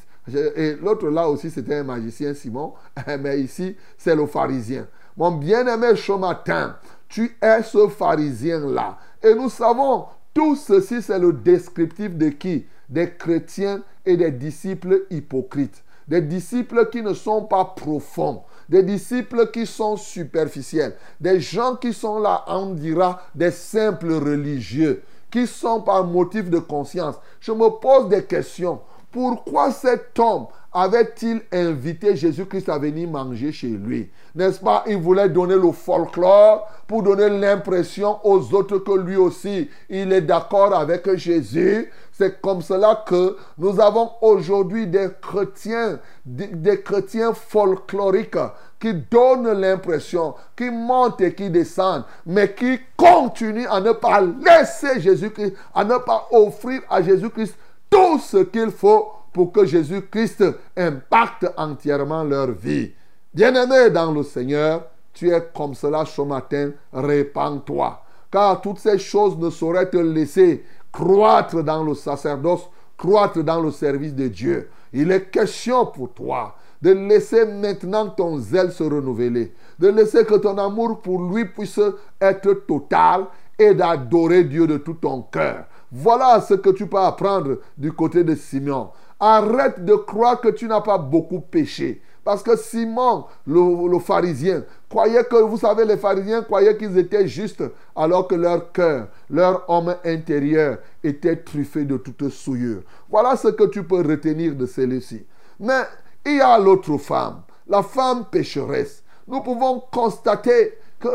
et l'autre là aussi c'était un magicien Simon, mais ici c'est le pharisien. Mon bien-aimé ce matin, tu es ce pharisien là. Et nous savons, tout ceci c'est le descriptif de qui? Des chrétiens et des disciples hypocrites. Des disciples qui ne sont pas profonds. Des disciples qui sont superficiels. Des gens qui sont là, on dira, des simples religieux. Qui sont par motif de conscience. Je me pose des questions. Pourquoi cet homme avait-il invité Jésus-Christ à venir manger chez lui? N'est-ce pas? Il voulait donner le folklore pour donner l'impression aux autres que lui aussi, il est d'accord avec Jésus. C'est comme cela que nous avons aujourd'hui des chrétiens, des, chrétiens folkloriques qui donnent l'impression, qui montent et qui descendent, mais qui continuent à ne pas laisser Jésus-Christ, à ne pas offrir à Jésus-Christ tout ce qu'il faut pour que Jésus-Christ impacte entièrement leur vie. Bien-aimé dans le Seigneur, tu es comme cela ce matin, répands-toi. Car toutes ces choses ne sauraient te laisser croître dans le sacerdoce, croître dans le service de Dieu. Il est question pour toi de laisser maintenant ton zèle se renouveler, de laisser que ton amour pour lui puisse être total et d'adorer Dieu de tout ton cœur. Voilà ce que tu peux apprendre du côté de Simeon. Arrête de croire que tu n'as pas beaucoup péché. Parce que Simon, le, pharisien, croyait que, vous savez, les pharisiens croyaient qu'ils étaient justes, alors que leur cœur, leur homme intérieur était truffé de toute souillure. Voilà ce que tu peux retenir de celui-ci. Mais il y a l'autre femme, la femme pécheresse. Nous pouvons constater que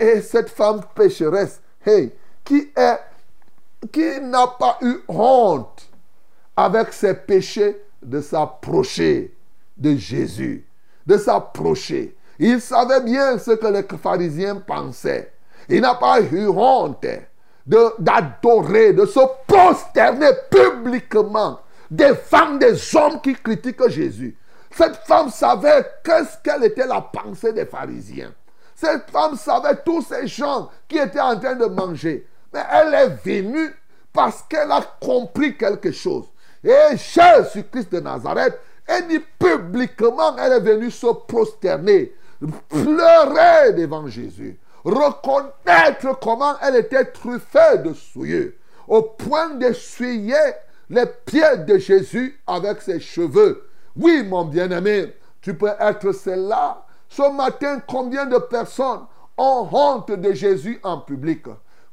et, cette femme pécheresse, hey, qui n'a pas eu honte avec ses péchés de s'approcher de Jésus, de s'approcher. Il savait bien ce que les pharisiens pensaient. Il n'a pas eu honte d'adorer, de, se prosterner publiquement des femmes, des hommes qui critiquent Jésus. Cette femme savait qu'est-ce qu'elle était la pensée des pharisiens. Cette femme savait tous ces gens qui étaient en train de manger. Mais elle est venue parce qu'elle a compris quelque chose. Et Jésus-Christ de Nazareth, elle dit publiquement, elle est venue se prosterner, pleurer devant Jésus, reconnaître comment elle était truffée de souillure, au point d'essuyer les pieds de Jésus avec ses cheveux. Oui, mon bien-aimé, tu peux être celle-là. Ce matin, combien de personnes ont honte de Jésus en public?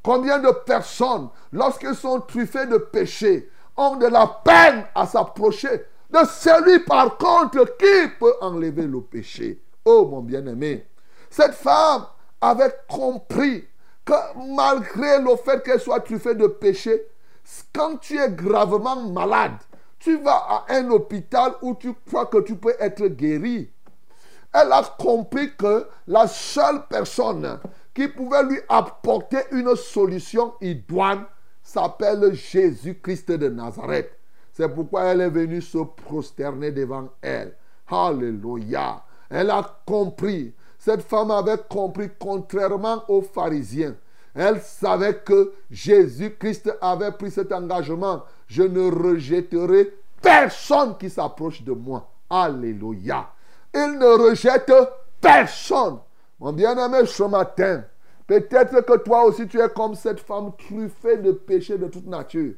Combien de personnes, lorsqu'elles sont truffées de péché, ont de la peine à s'approcher de celui par contre qui peut enlever le péché. Oh mon bien-aimé, cette femme avait compris que malgré le fait qu'elle soit truffée de péché, quand tu es gravement malade, tu vas à un hôpital où tu crois que tu peux être guéri. Elle a compris que la seule personne qui pouvait lui apporter une solution idoine s'appelle Jésus-Christ de Nazareth. C'est pourquoi elle est venue se prosterner devant elle. Alléluia. Elle a compris. Cette femme avait compris, contrairement aux pharisiens. Elle savait que Jésus-Christ avait pris cet engagement. Je ne rejetterai personne qui s'approche de moi. Alléluia. Il ne rejette personne. Mon bien-aimé, ce matin, peut-être que toi aussi tu es comme cette femme truffée de péchés de toute nature.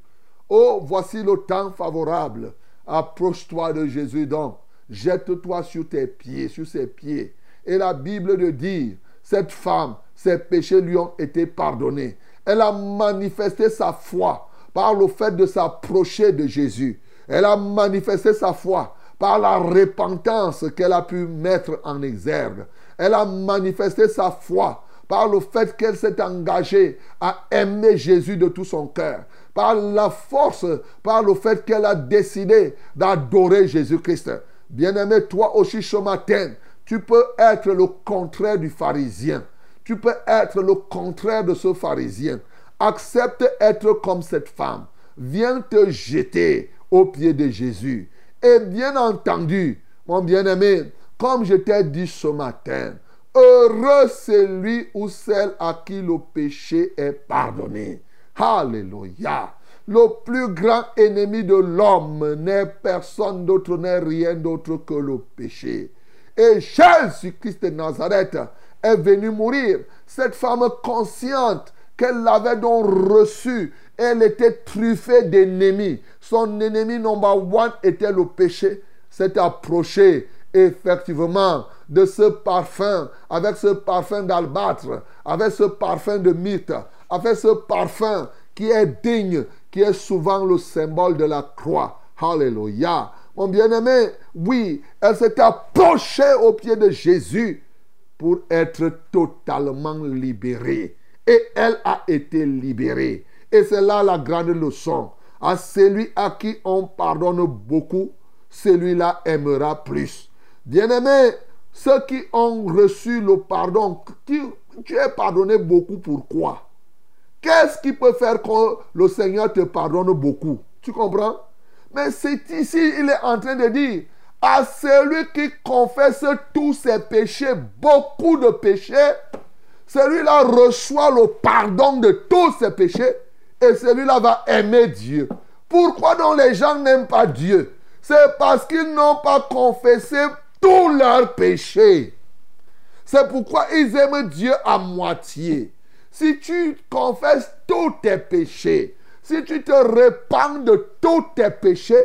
Oh, voici le temps favorable. Approche-toi de Jésus donc. Jette-toi sur tes pieds, sur ses pieds. Et la Bible de dire, cette femme, ses péchés lui ont été pardonnés. Elle a manifesté sa foi par le fait de s'approcher de Jésus. Elle a manifesté sa foi par la repentance qu'elle a pu mettre en exergue. Elle a manifesté sa foi par le fait qu'elle s'est engagée à aimer Jésus de tout son cœur, par la force, par le fait qu'elle a décidé d'adorer Jésus-Christ. Bien-aimé, toi aussi ce matin, tu peux être le contraire du pharisien. Tu peux être le contraire de ce pharisien. Accepte être comme cette femme. Viens te jeter aux pieds de Jésus. Et bien entendu, mon bien-aimé, comme je t'ai dit ce matin, heureux celui ou celle à qui le péché est pardonné. Alléluia. Le plus grand ennemi de l'homme n'est personne d'autre, n'est rien d'autre que le péché. Et Jésus-Christ de Nazareth est venu mourir. Cette femme consciente qu'elle l'avait donc reçu, elle était truffée d'ennemis. Son ennemi number one était le péché. S'est approché effectivement de ce parfum, avec ce parfum d'albâtre, avec ce parfum de mythe, avec ce parfum qui est digne, qui est souvent le symbole de la croix. Alléluia. Mon bien-aimé, oui, elle s'est approchée au pied de Jésus pour être totalement libérée. Et elle a été libérée. Et c'est là la grande leçon. À celui à qui on pardonne beaucoup, celui-là aimera plus. Bien-aimé, ceux qui ont reçu le pardon, tu, tu es pardonné beaucoup, pourquoi Qu'est-ce qui peut faire que le Seigneur te pardonne beaucoup? Tu comprends? Mais c'est ici, il est en train de dire, à celui qui confesse tous ses péchés, beaucoup de péchés, celui-là reçoit le pardon de tous ses péchés et celui-là va aimer Dieu. Pourquoi donc les gens n'aiment pas Dieu? C'est parce qu'ils n'ont pas confessé tous leurs péchés. C'est pourquoi ils aiment Dieu à moitié. Si tu confesses tous tes péchés, si tu te répands de tous tes péchés,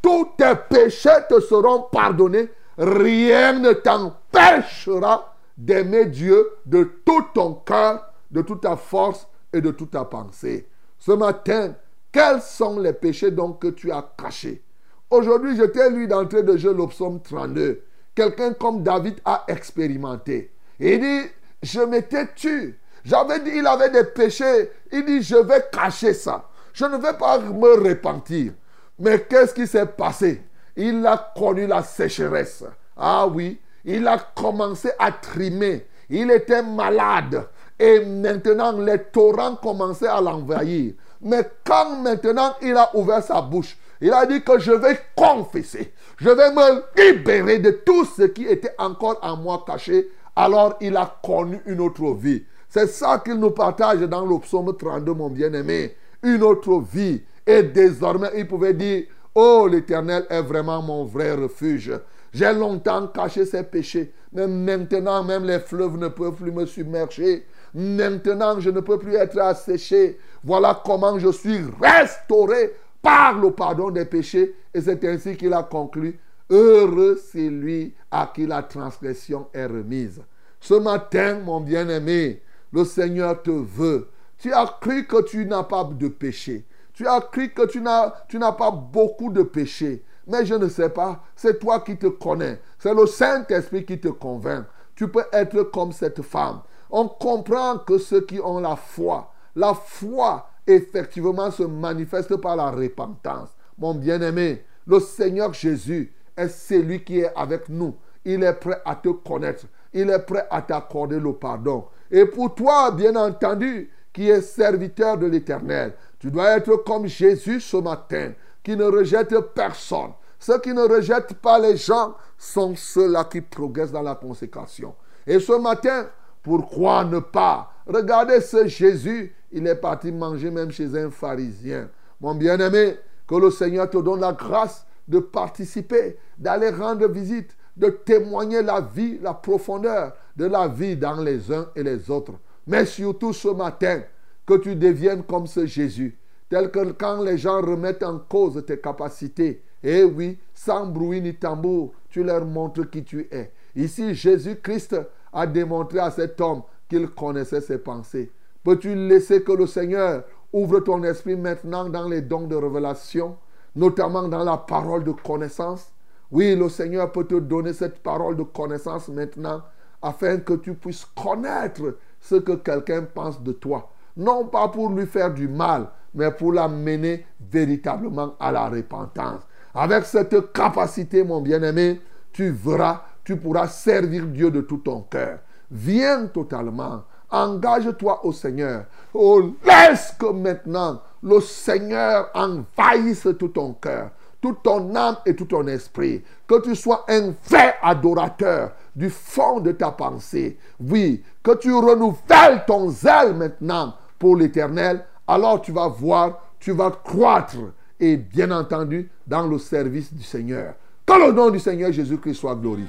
tous tes péchés te seront pardonnés. Rien ne t'empêchera d'aimer Dieu de tout ton cœur, de toute ta force et de toute ta pensée. Ce matin, quels sont les péchés donc que tu as cachés? Aujourd'hui, je t'ai lu d'entrée de jeu le psaume 32. Quelqu'un comme David a expérimenté. Il dit, je m'étais tué. J'avais dit, il avait des péchés. Il dit, je vais cacher ça. Je ne vais pas me repentir. Mais qu'est-ce qui s'est passé? Il a connu la sécheresse. Ah oui, il a commencé à trimer. Il était malade. Et maintenant, les torrents commençaient à l'envahir. Mais quand maintenant il a ouvert sa bouche, il a dit que je vais confesser. Je vais me libérer de tout ce qui était encore en moi caché. Alors il a connu une autre vie. C'est ça qu'il nous partage dans le psaume 32, mon bien-aimé. Une autre vie. Et désormais, il pouvait dire, oh, l'Éternel est vraiment mon vrai refuge. J'ai longtemps caché ses péchés, mais maintenant même les fleuves ne peuvent plus me submerger. Maintenant, je ne peux plus être asséché. Voilà comment je suis restauré par le pardon des péchés. Et c'est ainsi qu'il a conclu. Heureux c'est lui à qui la transgression est remise. Ce matin, mon bien-aimé, le Seigneur te veut. Tu as cru que tu n'as pas de péché. Tu as cru que tu n'as, tu n'as pas beaucoup de péché. Mais je ne sais pas. C'est toi qui te connais. C'est le Saint-Esprit qui te convainc. Tu peux être comme cette femme. On comprend que ceux qui ont la foi, la foi effectivement se manifeste par la repentance. Mon bien-aimé, le Seigneur Jésus est celui qui est avec nous. Il est prêt à te connaître. Il est prêt à t'accorder le pardon. Et pour toi, bien entendu, qui es serviteur de l'Éternel, tu dois être comme Jésus ce matin, qui ne rejette personne. Ceux qui ne rejettent pas les gens sont ceux-là qui progressent dans la consécration. Et ce matin, pourquoi ne pas Regardez ce Jésus, il est parti manger même chez un pharisien. Mon bien-aimé, que le Seigneur te donne la grâce de participer, d'aller rendre visite, de témoigner la vie, la profondeur de la vie dans les uns et les autres. Mais surtout ce matin, que tu deviennes comme ce Jésus, tel que quand les gens remettent en cause tes capacités, eh oui, sans bruit ni tambour, tu leur montres qui tu es. Ici, Jésus-Christ a démontré à cet homme qu'il connaissait ses pensées. Peux-tu laisser que le Seigneur Ouvre ton esprit maintenant dans les dons de révélation, notamment dans la parole de connaissance? Oui, le Seigneur peut te donner cette parole de connaissance maintenant afin que tu puisses connaître ce que quelqu'un pense de toi. Non pas pour lui faire du mal, mais pour l'amener véritablement à la repentance. Avec cette capacité, mon bien-aimé, tu verras, tu pourras servir Dieu de tout ton cœur. Viens totalement. Engage-toi au Seigneur. Oh, laisse que maintenant le Seigneur envahisse tout ton cœur, toute ton âme et tout ton esprit. Que tu sois un vrai adorateur du fond de ta pensée. Oui, que tu renouvelles ton zèle maintenant pour l'éternel. Alors tu vas voir, tu vas croître. Et bien entendu, dans le service du Seigneur. Que le nom du Seigneur Jésus-Christ soit glorifié.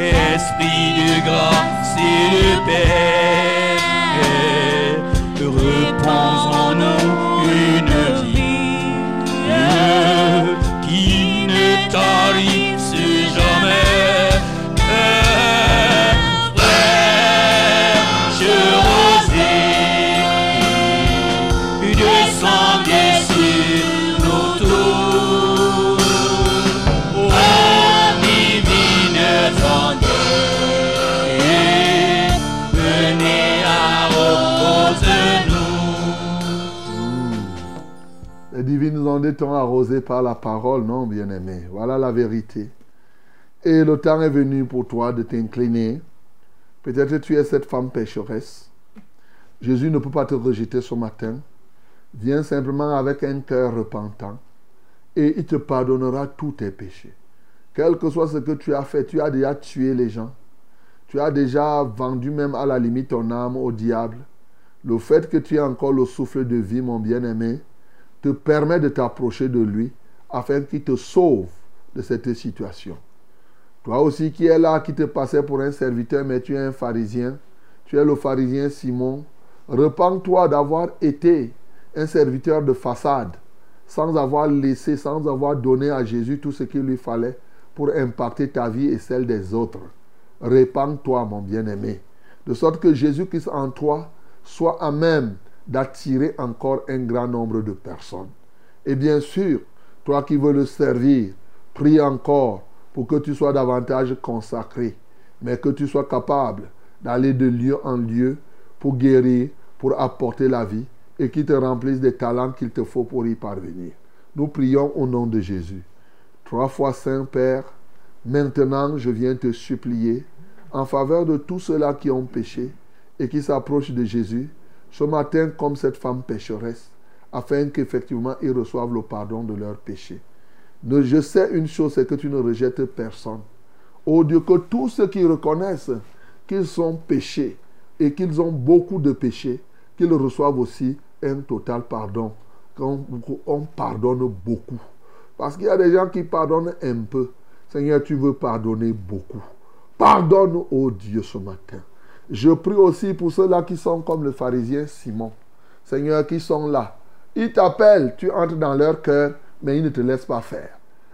Esprit de grâce et de paix, repose en nous une vie qui ne tarisse nous. Divines ondes t'ont arrosé par la parole, non, bien-aimé. Voilà la vérité. Et le temps est venu pour toi de t'incliner. Peut-être tu es cette femme pécheresse. Jésus ne peut pas te rejeter ce matin. Viens simplement avec un cœur repentant et il te pardonnera tous tes péchés. Quel que soit ce que tu as fait, tu as déjà tué les gens. Tu as déjà vendu même à la limite ton âme au diable. Le fait que tu aies encore le souffle de vie, mon bien-aimé, te permet de t'approcher de lui afin qu'il te sauve de cette situation. Toi aussi qui es là, qui te passais pour un serviteur, mais tu es un pharisien, tu es le pharisien Simon, repens-toi d'avoir été un serviteur de façade, sans avoir laissé, sans avoir donné à Jésus tout ce qu'il lui fallait pour impacter ta vie et celle des autres. Répands-toi, mon bien-aimé, de sorte que Jésus-Christ en toi soit à même d'attirer encore un grand nombre de personnes. Et bien sûr, toi qui veux le servir, prie encore pour que tu sois davantage consacré, mais que tu sois capable d'aller de lieu en lieu pour guérir, pour apporter la vie et qu'il te remplisse des talents qu'il te faut pour y parvenir. Nous prions au nom de Jésus. Trois fois Saint Père, maintenant je viens te supplier en faveur de tous ceux-là qui ont péché et qui s'approchent de Jésus ce matin comme cette femme pécheresse, afin qu'effectivement ils reçoivent le pardon de leurs péchés. Je sais une chose, c'est que tu ne rejettes personne. Oh Dieu, que tous ceux qui reconnaissent qu'ils sont péchés et qu'ils ont beaucoup de péchés, qu'ils reçoivent aussi un total pardon, qu'on on pardonne beaucoup. Parce qu'il y a des gens qui pardonnent un peu. Seigneur, tu veux pardonner beaucoup. Pardonne, oh Dieu, ce matin. Je prie aussi pour ceux-là qui sont comme le pharisien Simon. Seigneur, qui sont là. Ils t'appellent, tu entres dans leur cœur, mais ils ne te laissent pas faire.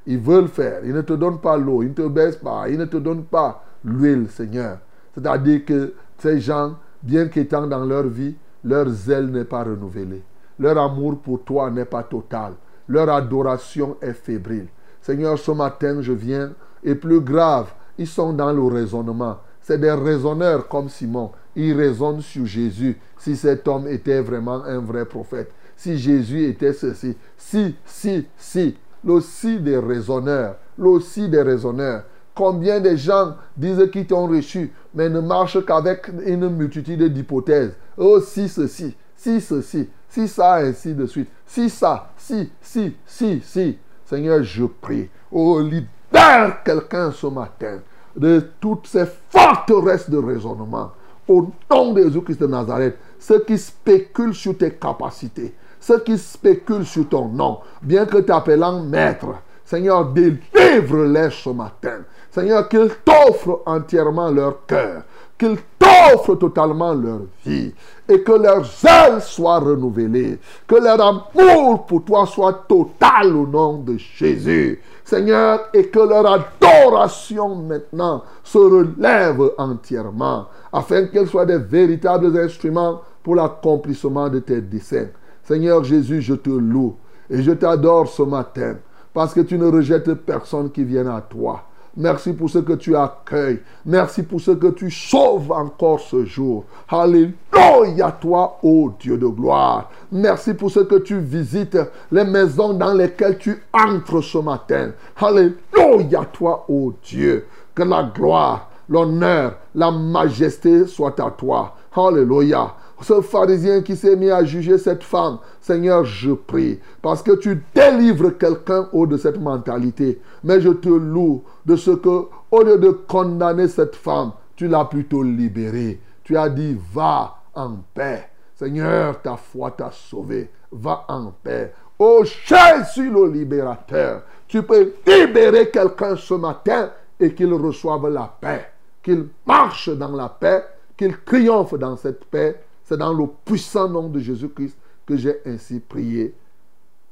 Ils veulent faire. Ils ne te donnent pas l'eau, ils ne te baissent pas, ils ne te donnent pas l'huile, Seigneur. C'est-à-dire que ces gens, bien qu'étant dans leur vie, leur zèle n'est pas renouvelé. Leur amour pour toi n'est pas total. Leur adoration est fébrile. Seigneur, ce matin, je viens, et plus grave, ils sont dans le raisonnement. C'est des raisonneurs comme Simon. Ils raisonnent sur Jésus. Si cet homme était vraiment un vrai prophète. Si Jésus était ceci. Si, si, si. Le des raisonneurs. Le des raisonneurs. Combien de gens disent qu'ils t'ont reçu, mais ne marchent qu'avec une multitude d'hypothèses. Oh, si ceci, si ceci, si ça, ainsi de suite. Si ça, si, si, si, si. Seigneur, je prie. Oh, libère quelqu'un ce matin de toutes ces forteresses de raisonnement. Au nom de Jésus-Christ de Nazareth, ceux qui spéculent sur tes capacités, ceux qui spéculent sur ton nom, bien que t'appelant maître, Seigneur, délivre-les ce matin. Seigneur, qu'ils t'offrent entièrement leur cœur, qu'ils t'offrent totalement leur vie et que leurs ailes soient renouvelées, que leur amour pour toi soit total au nom de Jésus. Seigneur, et que leur adoration maintenant se relève entièrement, afin qu'elles soient des véritables instruments pour l'accomplissement de tes desseins. Seigneur Jésus, je te loue et je t'adore ce matin, parce que tu ne rejettes personne qui vienne à toi. Merci pour ce que tu accueilles. Merci pour ce que tu sauves encore ce jour. Alléluia toi, ô Dieu de gloire. Merci pour ce que tu visites les maisons dans lesquelles tu entres ce matin. Alléluia toi, ô Dieu. Que la gloire, l'honneur, la majesté soient à toi. Alléluia ce pharisien qui s'est mis à juger cette femme, Seigneur, je prie, parce que tu délivres quelqu'un haut de cette mentalité. Mais je te loue de ce que, au lieu de condamner cette femme, tu l'as plutôt libérée. Tu as dit, va en paix. Seigneur, ta foi t'a sauvé. Va en paix. Oh Jésus le libérateur, tu peux libérer quelqu'un ce matin et qu'il reçoive la paix, qu'il marche dans la paix, qu'il triomphe dans cette paix c'est dans le puissant nom de Jésus-Christ que j'ai ainsi prié.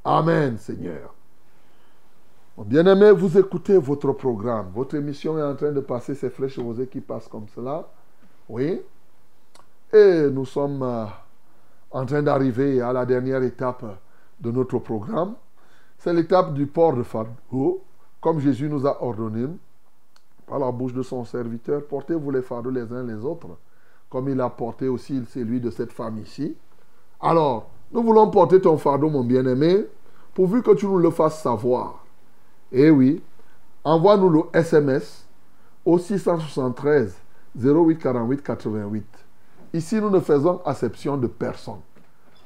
Amen, Seigneur. Bien-aimés, vous écoutez votre programme. Votre émission est en train de passer, ces flèches rosées qui passent comme cela. Oui. Et nous sommes euh, en train d'arriver à la dernière étape de notre programme. C'est l'étape du port de fardeau, comme Jésus nous a ordonné par la bouche de son serviteur. Portez-vous les fardeaux les uns les autres comme il a porté aussi celui de cette femme ici. Alors, nous voulons porter ton fardeau, mon bien-aimé, pourvu que tu nous le fasses savoir. Eh oui, envoie-nous le SMS au 673 08 48 88. Ici, nous ne faisons acception de personne.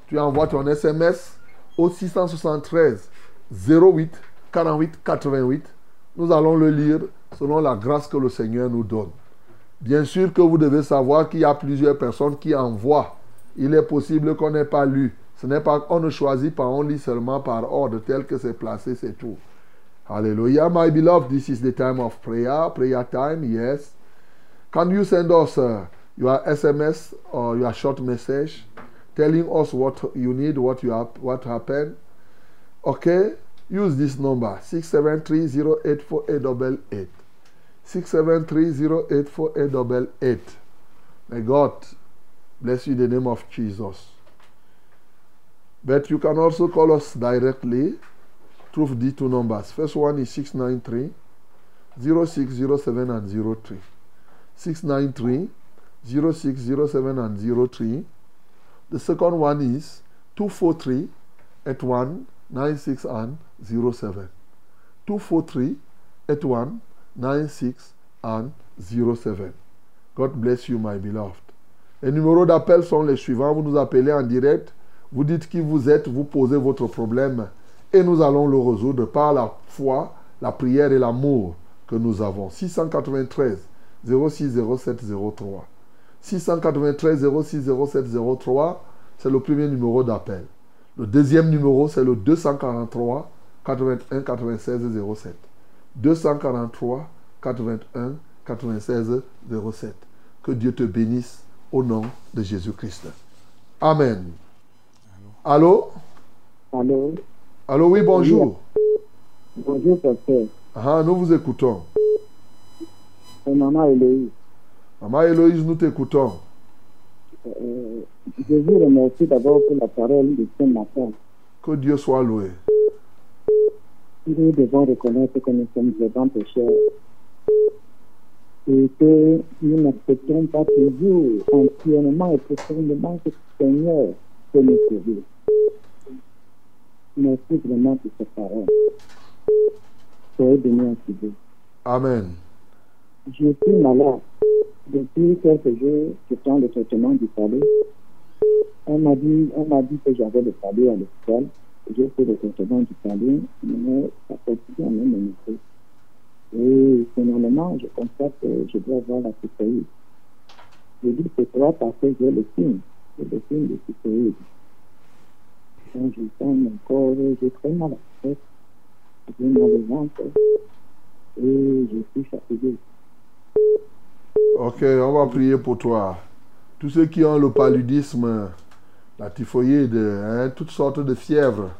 Tu envoies ton SMS au 673 08 48 88. Nous allons le lire selon la grâce que le Seigneur nous donne. Bien sûr que vous devez savoir qu'il y a plusieurs personnes qui envoient. Il est possible qu'on n'ait pas lu. Ce n'est pas, on ne choisit pas, on lit seulement par ordre tel que c'est placé, c'est tout. Hallelujah, my beloved. This is the time of prayer. Prayer time, yes. Can you send us uh, your SMS or your short message telling us what you need, what you have, what happened? Okay, use this number 673084888. 673084888. May God bless you in the name of Jesus. But you can also call us directly through the two numbers. First one is 693 0607 and 03. 693 0607 and 03. The second one is 243 81 96 and 07. 243 81 96 and 07. God bless you, my beloved. Les numéros d'appel sont les suivants. Vous nous appelez en direct, vous dites qui vous êtes, vous posez votre problème et nous allons le résoudre par la foi, la prière et l'amour que nous avons. 693 06 07 03. 693 06 07 03, c'est le premier numéro d'appel. Le deuxième numéro, c'est le 243 81 96 07. 243 81 96 07. Que Dieu te bénisse au nom de Jésus-Christ. Amen. Allô? Allô? Allô, oui, bonjour. Bonjour, pasteur. Ah, nous vous écoutons. C'est Maman Héloïse. Maman Héloïse, nous t'écoutons. Euh, je vous remercie d'abord pour la parole de ce matin. Que Dieu soit loué. Nous devons reconnaître que nous sommes des grands pécheurs et que nous n'acceptons pas toujours entièrement et profondément que le Seigneur peut nous sauver. Merci vraiment pour cette parole. Soyez bénis en Dieu. Amen. Je suis malade. Depuis quelques jours, je prends le traitement du palais. On m'a dit, on m'a dit que j'avais le palais à l'hôpital. J'ai fait le traitement du palais, mais ça continue à même me et finalement, je constate que je dois avoir la cycloïde. Je dis que c'est parce que j'ai le signe, c'est le signe de cycloïde. Quand je sens mon corps, j'ai très mal à la tête. j'ai mal au ventre et je suis fatigué. Ok, on va prier pour toi. Tous ceux qui ont le paludisme, la typhoïde, hein, toutes sortes de fièvres,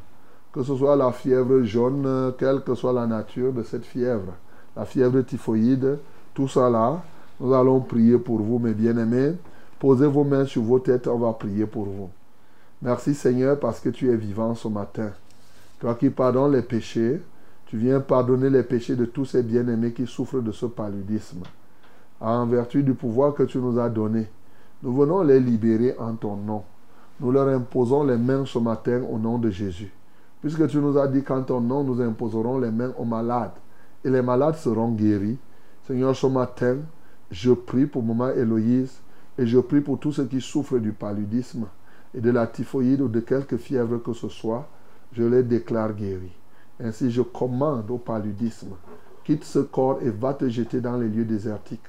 que ce soit la fièvre jaune, quelle que soit la nature de cette fièvre, la fièvre typhoïde, tout ça là, nous allons prier pour vous, mes bien-aimés. Posez vos mains sur vos têtes, on va prier pour vous. Merci Seigneur parce que tu es vivant ce matin. Toi qui pardonnes les péchés, tu viens pardonner les péchés de tous ces bien-aimés qui souffrent de ce paludisme. En vertu du pouvoir que tu nous as donné, nous venons les libérer en ton nom. Nous leur imposons les mains ce matin au nom de Jésus. Puisque tu nous as dit qu'en ton nom, nous imposerons les mains aux malades et les malades seront guéris. Seigneur, ce matin, je prie pour Maman Héloïse et je prie pour tous ceux qui souffrent du paludisme et de la typhoïde ou de quelque fièvre que ce soit. Je les déclare guéris. Ainsi, je commande au paludisme, quitte ce corps et va te jeter dans les lieux désertiques.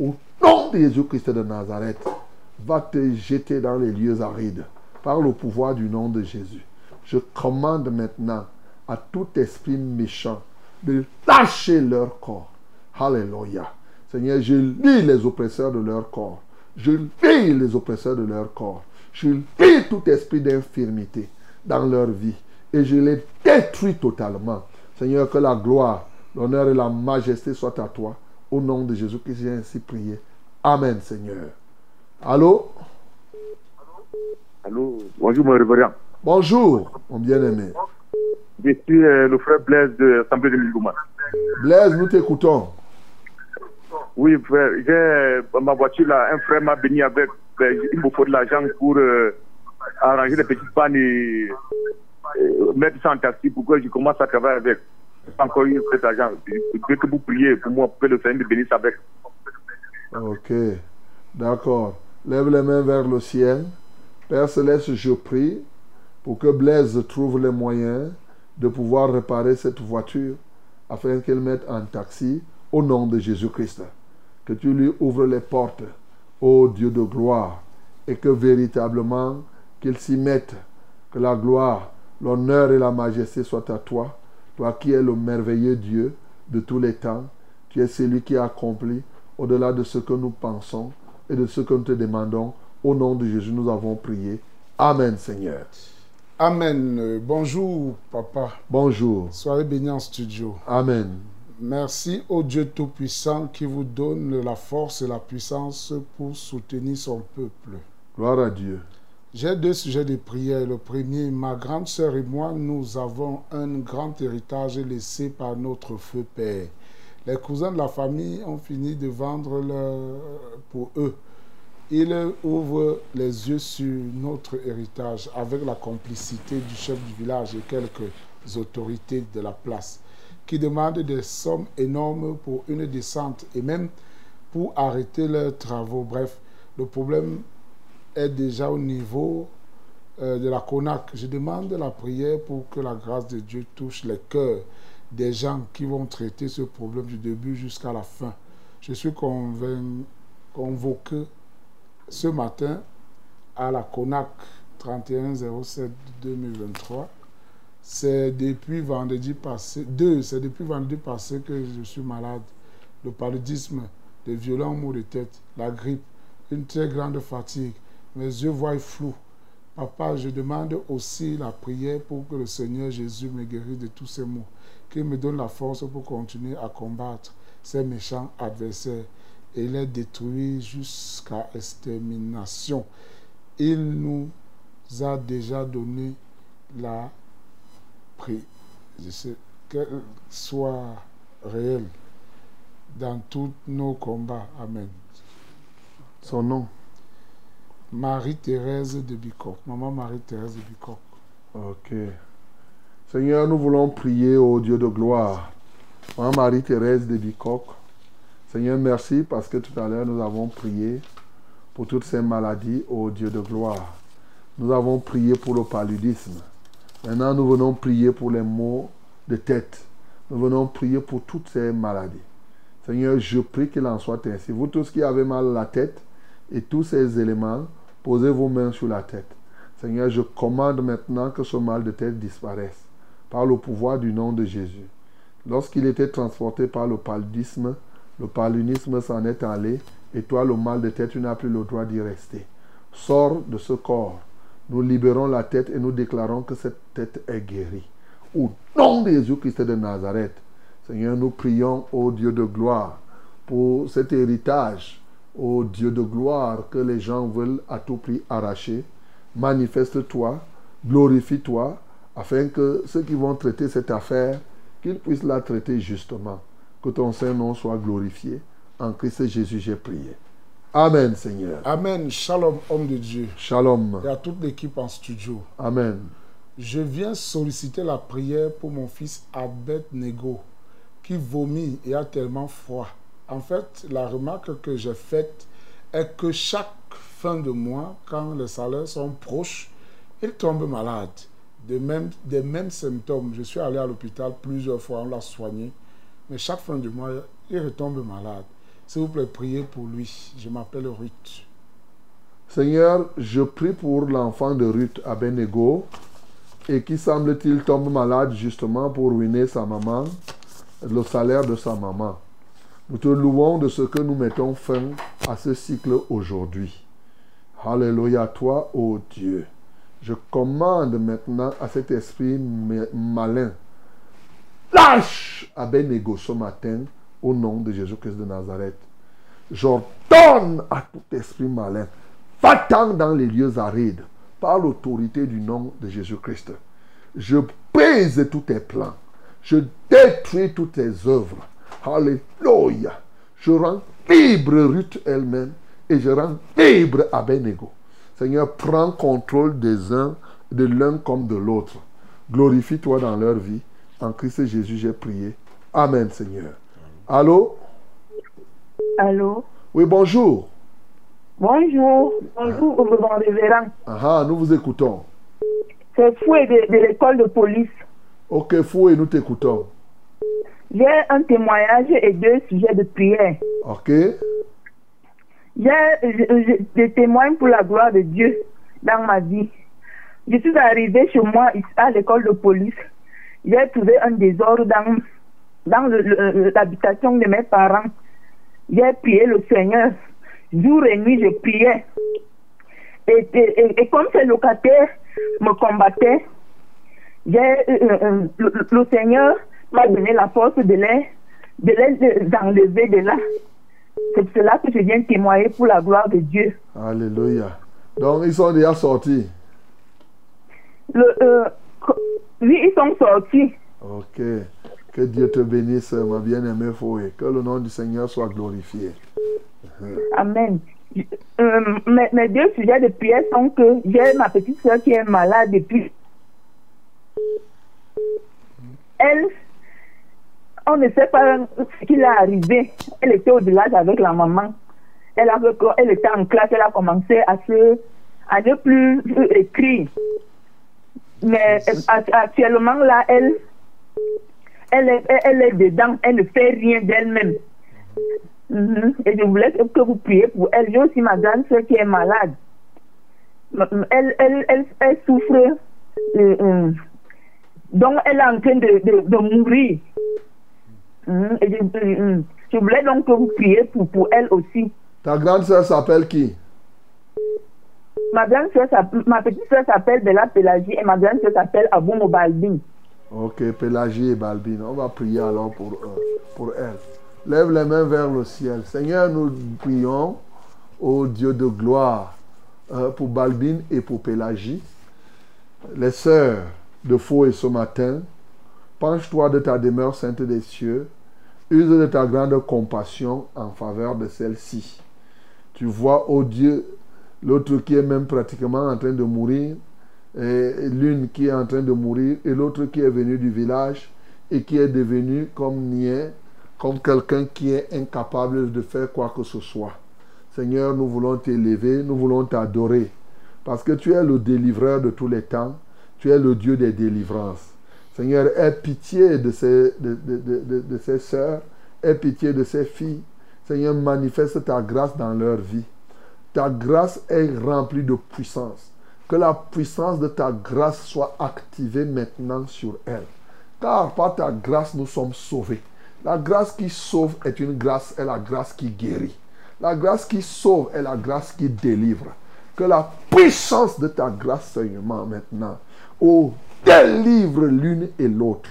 Au nom de Jésus-Christ de Nazareth, va te jeter dans les lieux arides par le pouvoir du nom de Jésus. Je commande maintenant à tout esprit méchant de lâcher leur corps. Alléluia. Seigneur, je lis les oppresseurs de leur corps. Je lis les oppresseurs de leur corps. Je lis tout esprit d'infirmité dans leur vie. Et je les détruis totalement. Seigneur, que la gloire, l'honneur et la majesté soient à toi. Au nom de Jésus que j'ai ainsi prié. Amen, Seigneur. Allô? Allô? Bonjour, mon révérend. Bonjour, mon bien-aimé. Je suis euh, le frère Blaise de l'Assemblée de Migouma. Blaise, nous t'écoutons. Oui, frère, j'ai euh, ma voiture là, un frère m'a béni avec, euh, il me faut de l'argent pour euh, arranger les petites pannes et euh, mettre ça en taxi pour que je commence à travailler avec. Pas encore eu cet argent. Je que vous priez pour moi, que le Seigneur me bénisse avec. Ok, d'accord. Lève les mains vers le ciel. Père Céleste, je prie pour que Blaise trouve les moyens de pouvoir réparer cette voiture afin qu'elle mette en taxi au nom de Jésus-Christ. Que tu lui ouvres les portes, ô Dieu de gloire, et que véritablement qu'il s'y mette, que la gloire, l'honneur et la majesté soient à toi, toi qui es le merveilleux Dieu de tous les temps, tu es celui qui accomplit au-delà de ce que nous pensons et de ce que nous te demandons. Au nom de Jésus, nous avons prié. Amen, Seigneur. Amen. Euh, Bonjour, papa. Bonjour. Soyez bénis en studio. Amen. Merci au Dieu Tout-Puissant qui vous donne la force et la puissance pour soutenir son peuple. Gloire à Dieu. J'ai deux sujets de prière. Le premier, ma grande sœur et moi, nous avons un grand héritage laissé par notre feu père. Les cousins de la famille ont fini de vendre pour eux. Ils ouvrent les yeux sur notre héritage avec la complicité du chef du village et quelques autorités de la place qui demandent des sommes énormes pour une descente et même pour arrêter leurs travaux. Bref, le problème est déjà au niveau euh, de la CONAC. Je demande la prière pour que la grâce de Dieu touche les cœurs des gens qui vont traiter ce problème du début jusqu'à la fin. Je suis convoqué ce matin à la CONAC 3107-2023. C'est depuis vendredi passé, deux, c'est depuis vendredi passé que je suis malade. Le paludisme, de violents maux de tête, la grippe, une très grande fatigue. Mes yeux voient flou. Papa, je demande aussi la prière pour que le Seigneur Jésus me guérisse de tous ces maux, qu'il me donne la force pour continuer à combattre ces méchants adversaires et les détruire jusqu'à extermination. Il nous a déjà donné la prière. Qu'elle soit réelle dans tous nos combats. Amen. Son nom. Marie-Thérèse de Bicoq. Maman Marie-Thérèse de Bicoq. Ok. Seigneur, nous voulons prier au Dieu de gloire. Maman Marie-Thérèse de Bicoq. Seigneur, merci parce que tout à l'heure nous avons prié pour toutes ces maladies au Dieu de gloire. Nous avons prié pour le paludisme. Maintenant, nous venons prier pour les maux de tête. Nous venons prier pour toutes ces maladies. Seigneur, je prie qu'il en soit ainsi. Vous tous qui avez mal à la tête et tous ces éléments, posez vos mains sur la tête. Seigneur, je commande maintenant que ce mal de tête disparaisse par le pouvoir du nom de Jésus. Lorsqu'il était transporté par le paludisme, le paludisme s'en est allé, et toi, le mal de tête, tu n'as plus le droit d'y rester. Sors de ce corps. Nous libérons la tête et nous déclarons que cette tête est guérie. Au nom de Jésus-Christ de Nazareth, Seigneur, nous prions au Dieu de gloire pour cet héritage, au Dieu de gloire que les gens veulent à tout prix arracher. Manifeste-toi, glorifie-toi, afin que ceux qui vont traiter cette affaire, qu'ils puissent la traiter justement. Que ton Saint-Nom soit glorifié. En Christ Jésus, j'ai prié. Amen, Seigneur. Amen. Shalom, homme de Dieu. Shalom. Et à toute l'équipe en studio. Amen. Je viens solliciter la prière pour mon fils Abed-Nego, qui vomit et a tellement froid. En fait, la remarque que j'ai faite est que chaque fin de mois, quand les salaires sont proches, il tombe malade. De même, des mêmes symptômes. Je suis allé à l'hôpital plusieurs fois, on l'a soigné. Mais chaque fin de mois, il retombe malade. S'il vous plaît, priez pour lui. Je m'appelle Ruth. Seigneur, je prie pour l'enfant de Ruth à Benego et qui semble-t-il tombe malade justement pour ruiner sa maman, le salaire de sa maman. Nous te louons de ce que nous mettons fin à ce cycle aujourd'hui. Alléluia à toi, ô Dieu. Je commande maintenant à cet esprit malin. Lâche à Benego ce matin au nom de Jésus-Christ de Nazareth. J'ordonne à tout esprit malin, va-t'en dans les lieux arides par l'autorité du nom de Jésus-Christ. Je brise tous tes plans. Je détruis toutes tes œuvres. Alléluia. Je rends libre Ruth elle-même et je rends libre Abednego. Seigneur, prends contrôle des uns, de l'un comme de l'autre. Glorifie-toi dans leur vie. En Christ Jésus, j'ai prié. Amen, Seigneur. Allô? Allô? Oui, bonjour. Bonjour. Bonjour, mon révérend. Ah, nous vous écoutons. C'est Fouet de, de l'école de police. Ok, Fouet, nous t'écoutons. J'ai un témoignage et deux sujets de prière. Ok. Je, je témoigne pour la gloire de Dieu dans ma vie. Je suis arrivée chez moi à l'école de police. J'ai trouvé un désordre dans, dans l'habitation de mes parents. J'ai prié le Seigneur. Jour et nuit, je priais. Et, et, et comme ces locataires me combattaient, j'ai, euh, euh, le, le, Seigneur m'a donné la force de les, de les enlever de là. C'est cela que je viens témoigner pour la gloire de Dieu. Alléluia. Donc, ils sont déjà sortis. Le, euh, oui, ils sont sortis. Ok. Que Dieu te bénisse, ma bien-aimée Foué. Que le nom du Seigneur soit glorifié. *laughs* Amen. Euh, mes, mes, deux sujets de prière sont que j'ai ma petite soeur qui est malade depuis. Elle, on ne sait pas ce qui l'est arrivé. Elle était au village avec la maman. Elle, a, elle était en classe, elle a commencé à, se, à ne plus écrire. Mais actuellement, là, elle, elle est, elle est dedans, elle ne fait rien d'elle-même. Mm -hmm. Et je voulais que vous priez pour elle. J'ai aussi ma grande soeur qui est malade. Elle, elle, elle, elle souffre. Euh, euh, donc, elle est en train de mourir. Mm -hmm. Et je, je, voulais donc que vous priez pour, pour elle aussi. Ta grande soeur s'appelle qui? Ma grande soeur, ma petite soeur s'appelle Bella Pélagie et ma grande soeur s'appelle Abou Balbin. Ok, Pélagie et Balbine. On va prier alors pour, euh, pour elle. Lève les mains vers le ciel. Seigneur, nous prions au Dieu de gloire euh, pour Balbine et pour Pélagie. Les sœurs de faux et ce matin, penche-toi de ta demeure sainte des cieux. Use de ta grande compassion en faveur de celle-ci. Tu vois, ô Dieu, l'autre qui est même pratiquement en train de mourir, l'une qui est en train de mourir, et l'autre qui est venue du village et qui est devenue comme niais, comme quelqu'un qui est incapable de faire quoi que ce soit. Seigneur, nous voulons t'élever, nous voulons t'adorer, parce que tu es le délivreur de tous les temps, tu es le Dieu des délivrances. Seigneur, aie pitié de ces, de, de, sœurs, aie pitié de ces filles. Seigneur, manifeste ta grâce dans leur vie. Ta grâce est remplie de puissance. Que la puissance de ta grâce soit activée maintenant sur elles. car par ta grâce nous sommes sauvés. La grâce qui sauve est une grâce, est la grâce qui guérit. La grâce qui sauve est la grâce qui délivre. Que la puissance de ta grâce, Seigneur, maintenant, oh, délivre l'une et l'autre.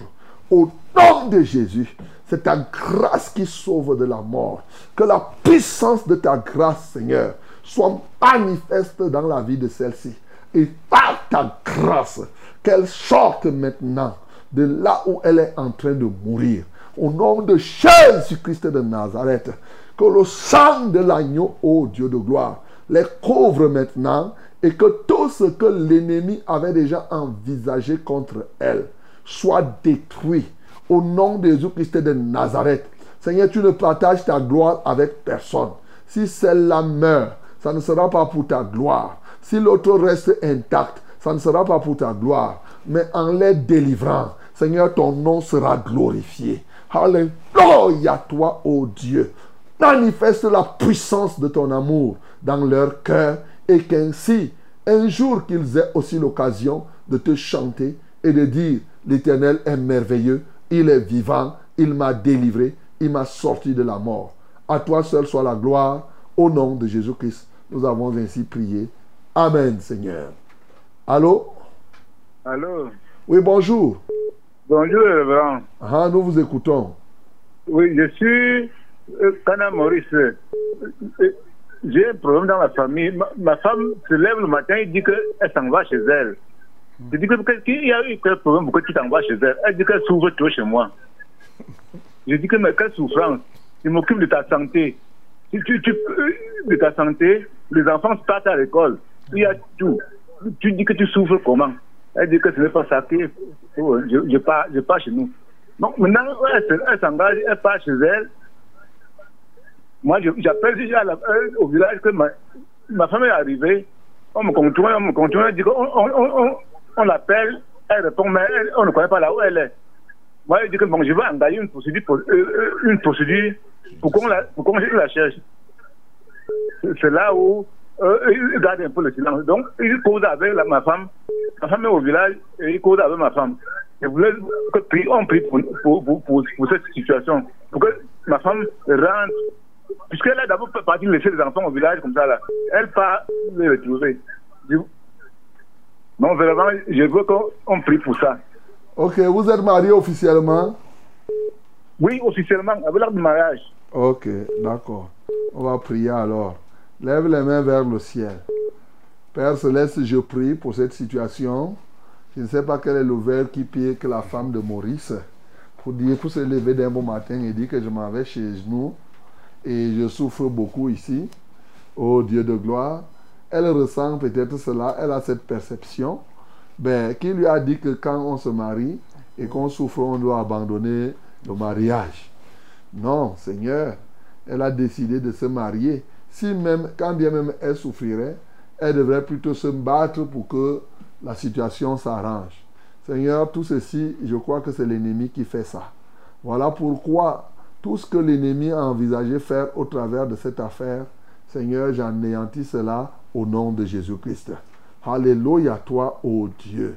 Au nom de Jésus, c'est ta grâce qui sauve de la mort. Que la puissance de ta grâce, Seigneur, soit manifeste dans la vie de celle-ci. Et par ta grâce, qu'elle sorte maintenant de là où elle est en train de mourir. Au nom de Jésus-Christ de Nazareth, que le sang de l'agneau, ô Dieu de gloire, les couvre maintenant et que tout ce que l'ennemi avait déjà envisagé contre elle soit détruit au nom de Jésus-Christ de Nazareth. Seigneur, tu ne partages ta gloire avec personne. Si celle-là meurt, ça ne sera pas pour ta gloire. Si l'autre reste intact, ça ne sera pas pour ta gloire. Mais en les délivrant, Seigneur, ton nom sera glorifié. Alléluia, toi, ô Dieu. Manifeste la puissance de ton amour dans leur cœur et qu'ainsi, un jour qu'ils aient aussi l'occasion de te chanter et de dire, l'Éternel est merveilleux, il est vivant, il m'a délivré, il m'a sorti de la mort. À toi seul soit la gloire, au nom de Jésus-Christ. Nous avons ainsi prié. Amen, Seigneur. Allô? Allô? Oui, bonjour. Bonjour, Révérend. Ah, nous vous écoutons. Oui, je suis euh, Kana Maurice. Euh, euh, J'ai un problème dans la famille. Ma, femme se lève le matin et dit qu'elle s'en va chez elle. Je dis qu'il y a eu quel problème pourquoi tu t'en chez elle? Elle dit qu'elle s'ouvre trop chez moi. Je dis que mais quelle souffrance? Je m'occupe de ta santé. Si tu, de ta santé, les enfants partent à l'école. Il y a tout. Tu dis que tu souffres comment? Elle dit que ce n'est pas ça. Que, oh, je, pars, je pars chez nous. Donc maintenant, elle s'engage, elle part chez elle. Moi, j'appelle déjà la, au village que ma, ma femme est arrivée. On me continue, on me continue, on qu'on on, on, on l'appelle, elle répond, mais on ne connaît pas là où elle est. Moi, je dis que bon, je vais engager une procédure, pour, euh, une procédure pour qu'on la, pour qu'on la cherche. C'est là où euh, il garde un peu le silence. Donc, il cause avec ma femme. Ma femme est au village et il cause avec ma femme. Je voulais que prie, on prie pour, pour, pour cette situation. Pour que ma femme rentre. Puisqu'elle a d'abord parti laisser les enfants au village comme ça là. Elle part les retrouver. Non, vraiment, je veux qu'on prie pour ça. Ok, vous êtes marié officiellement? Oui, officiellement, avec l'acte de mariage. Ok, d'accord. On va prier alors. Lève les mains vers le ciel. Père Céleste, je prie pour cette situation. Je ne sais pas quel est le verre qui pied que la femme de Maurice. Pour dire, pour se lever d'un bon matin et dire que je m'en vais chez nous et je souffre beaucoup ici. Oh Dieu de gloire. Elle ressent peut-être cela, elle a cette perception. Ben, qui lui a dit que quand on se marie et qu'on souffre, on doit abandonner le mariage Non, Seigneur, elle a décidé de se marier. Si même, quand bien même elle souffrirait, elle devrait plutôt se battre pour que la situation s'arrange. Seigneur, tout ceci, je crois que c'est l'ennemi qui fait ça. Voilà pourquoi tout ce que l'ennemi a envisagé faire au travers de cette affaire, Seigneur, j'anéantis cela au nom de Jésus-Christ. Alléluia toi, ô Dieu.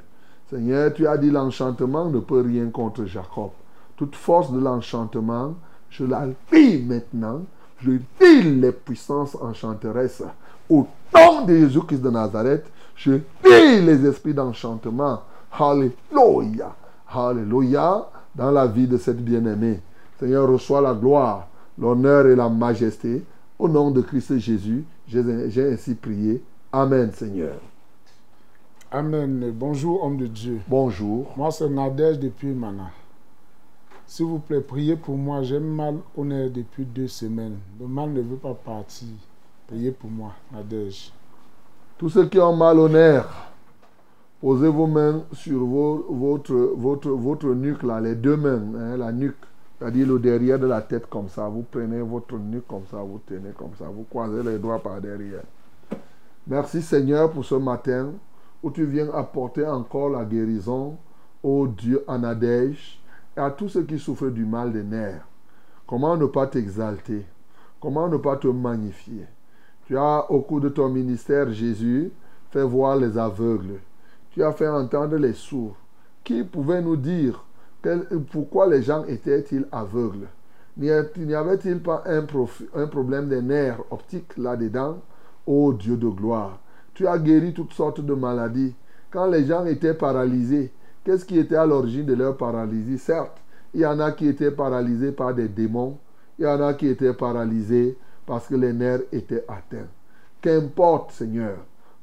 Seigneur, tu as dit l'enchantement ne peut rien contre Jacob. Toute force de l'enchantement, je la vis maintenant. Je vis les puissances enchanteresses. Au nom de Jésus-Christ de Nazareth, je vis les esprits d'enchantement. Alléluia. Alléluia. Dans la vie de cette bien-aimée. Seigneur, reçois la gloire, l'honneur et la majesté. Au nom de Christ Jésus, j'ai ainsi prié. Amen, Seigneur. Amen. Bonjour, homme de Dieu. Bonjour. Moi, c'est Nadège depuis Mana. S'il vous plaît, priez pour moi. J'ai mal au nez depuis deux semaines. Le mal ne veut pas partir. Priez pour moi, Nadège. Tous ceux qui ont mal au nerf, posez vos mains sur vos, votre, votre, votre nuque, là, les deux mains, hein, la nuque, c'est-à-dire le derrière de la tête comme ça. Vous prenez votre nuque comme ça, vous tenez comme ça, vous croisez les doigts par derrière. Merci Seigneur pour ce matin où tu viens apporter encore la guérison, ô Dieu Anadège, et à tous ceux qui souffrent du mal des nerfs. Comment ne pas t'exalter? Comment ne pas te magnifier? Tu as, au cours de ton ministère, Jésus, fait voir les aveugles. Tu as fait entendre les sourds. Qui pouvait nous dire pourquoi les gens étaient-ils aveugles? N'y avait-il pas un, problème des nerfs optiques là-dedans? Ô Dieu de gloire, tu as guéri toutes sortes de maladies. Quand les gens étaient paralysés, qu'est-ce qui était à l'origine de leur paralysie? Certes, il y en a qui étaient paralysés par des démons, il y en a qui étaient paralysés parce que les nerfs étaient atteints. Qu'importe, Seigneur,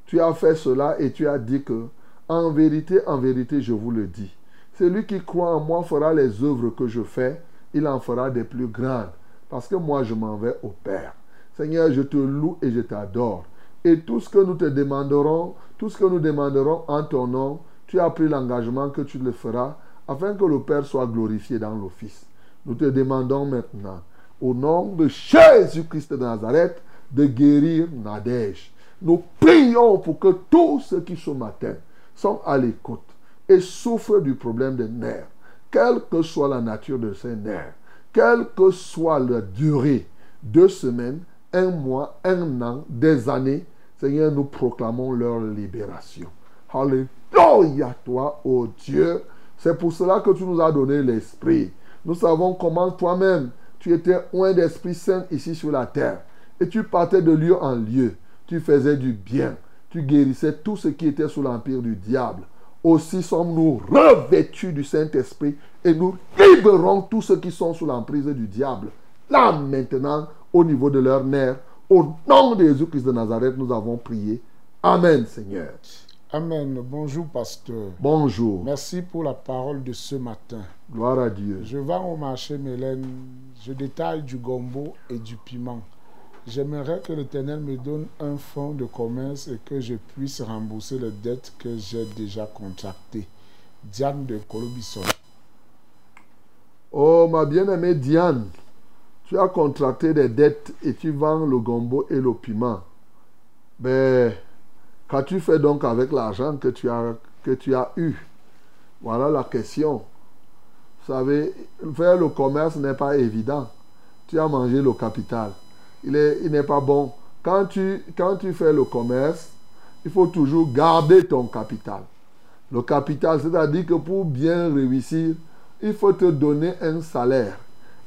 tu as fait cela et tu as dit que, en vérité, en vérité, je vous le dis, celui qui croit en moi fera les œuvres que je fais, il en fera des plus grandes, parce que moi je m'en vais au Père. Seigneur, je te loue et je t'adore. Et tout ce que nous te demanderons, tout ce que nous demanderons en ton nom, tu as pris l'engagement que tu le feras, afin que le Père soit glorifié dans Fils. Nous te demandons maintenant, au nom de Jésus-Christ de Nazareth, de guérir Nadège. Nous prions pour que tous ceux qui ce matin sont à l'écoute et souffrent du problème des nerfs, quelle que soit la nature de ces nerfs, quelle que soit la durée, deux semaines, un mois, un an, des années, Seigneur, nous proclamons leur libération. Alléluia, toi, ô Dieu. C'est pour cela que tu nous as donné l'Esprit. Nous savons comment toi-même, tu étais oint d'Esprit Saint ici sur la terre. Et tu partais de lieu en lieu. Tu faisais du bien. Tu guérissais tout ce qui était sous l'empire du diable. Aussi sommes-nous revêtus du Saint-Esprit et nous libérons tous ceux qui sont sous l'emprise du diable. Là maintenant, au niveau de leurs nerfs, au nom de Jésus-Christ de Nazareth, nous avons prié. Amen, Seigneur. Amen. Bonjour, pasteur. Bonjour. Merci pour la parole de ce matin. Gloire à Dieu. Je vais au marché Mélène, je détaille du gombo et du piment. J'aimerais que l'Éternel me donne un fonds de commerce et que je puisse rembourser les dettes que j'ai déjà contractées. Diane de Colobisson. Oh, ma bien-aimée Diane, tu as contracté des dettes et tu vends le gombo et le piment. Ben, qu'as-tu fait donc avec l'argent que que tu as eu? Voilà la question. Vous savez, faire le commerce n'est pas évident. Tu as mangé le capital. Il est- il n'est pas bon. Quand tu, quand tu fais le commerce, il faut toujours garder ton capital. Le capital, c'est-à-dire que pour bien réussir, il faut te donner un salaire.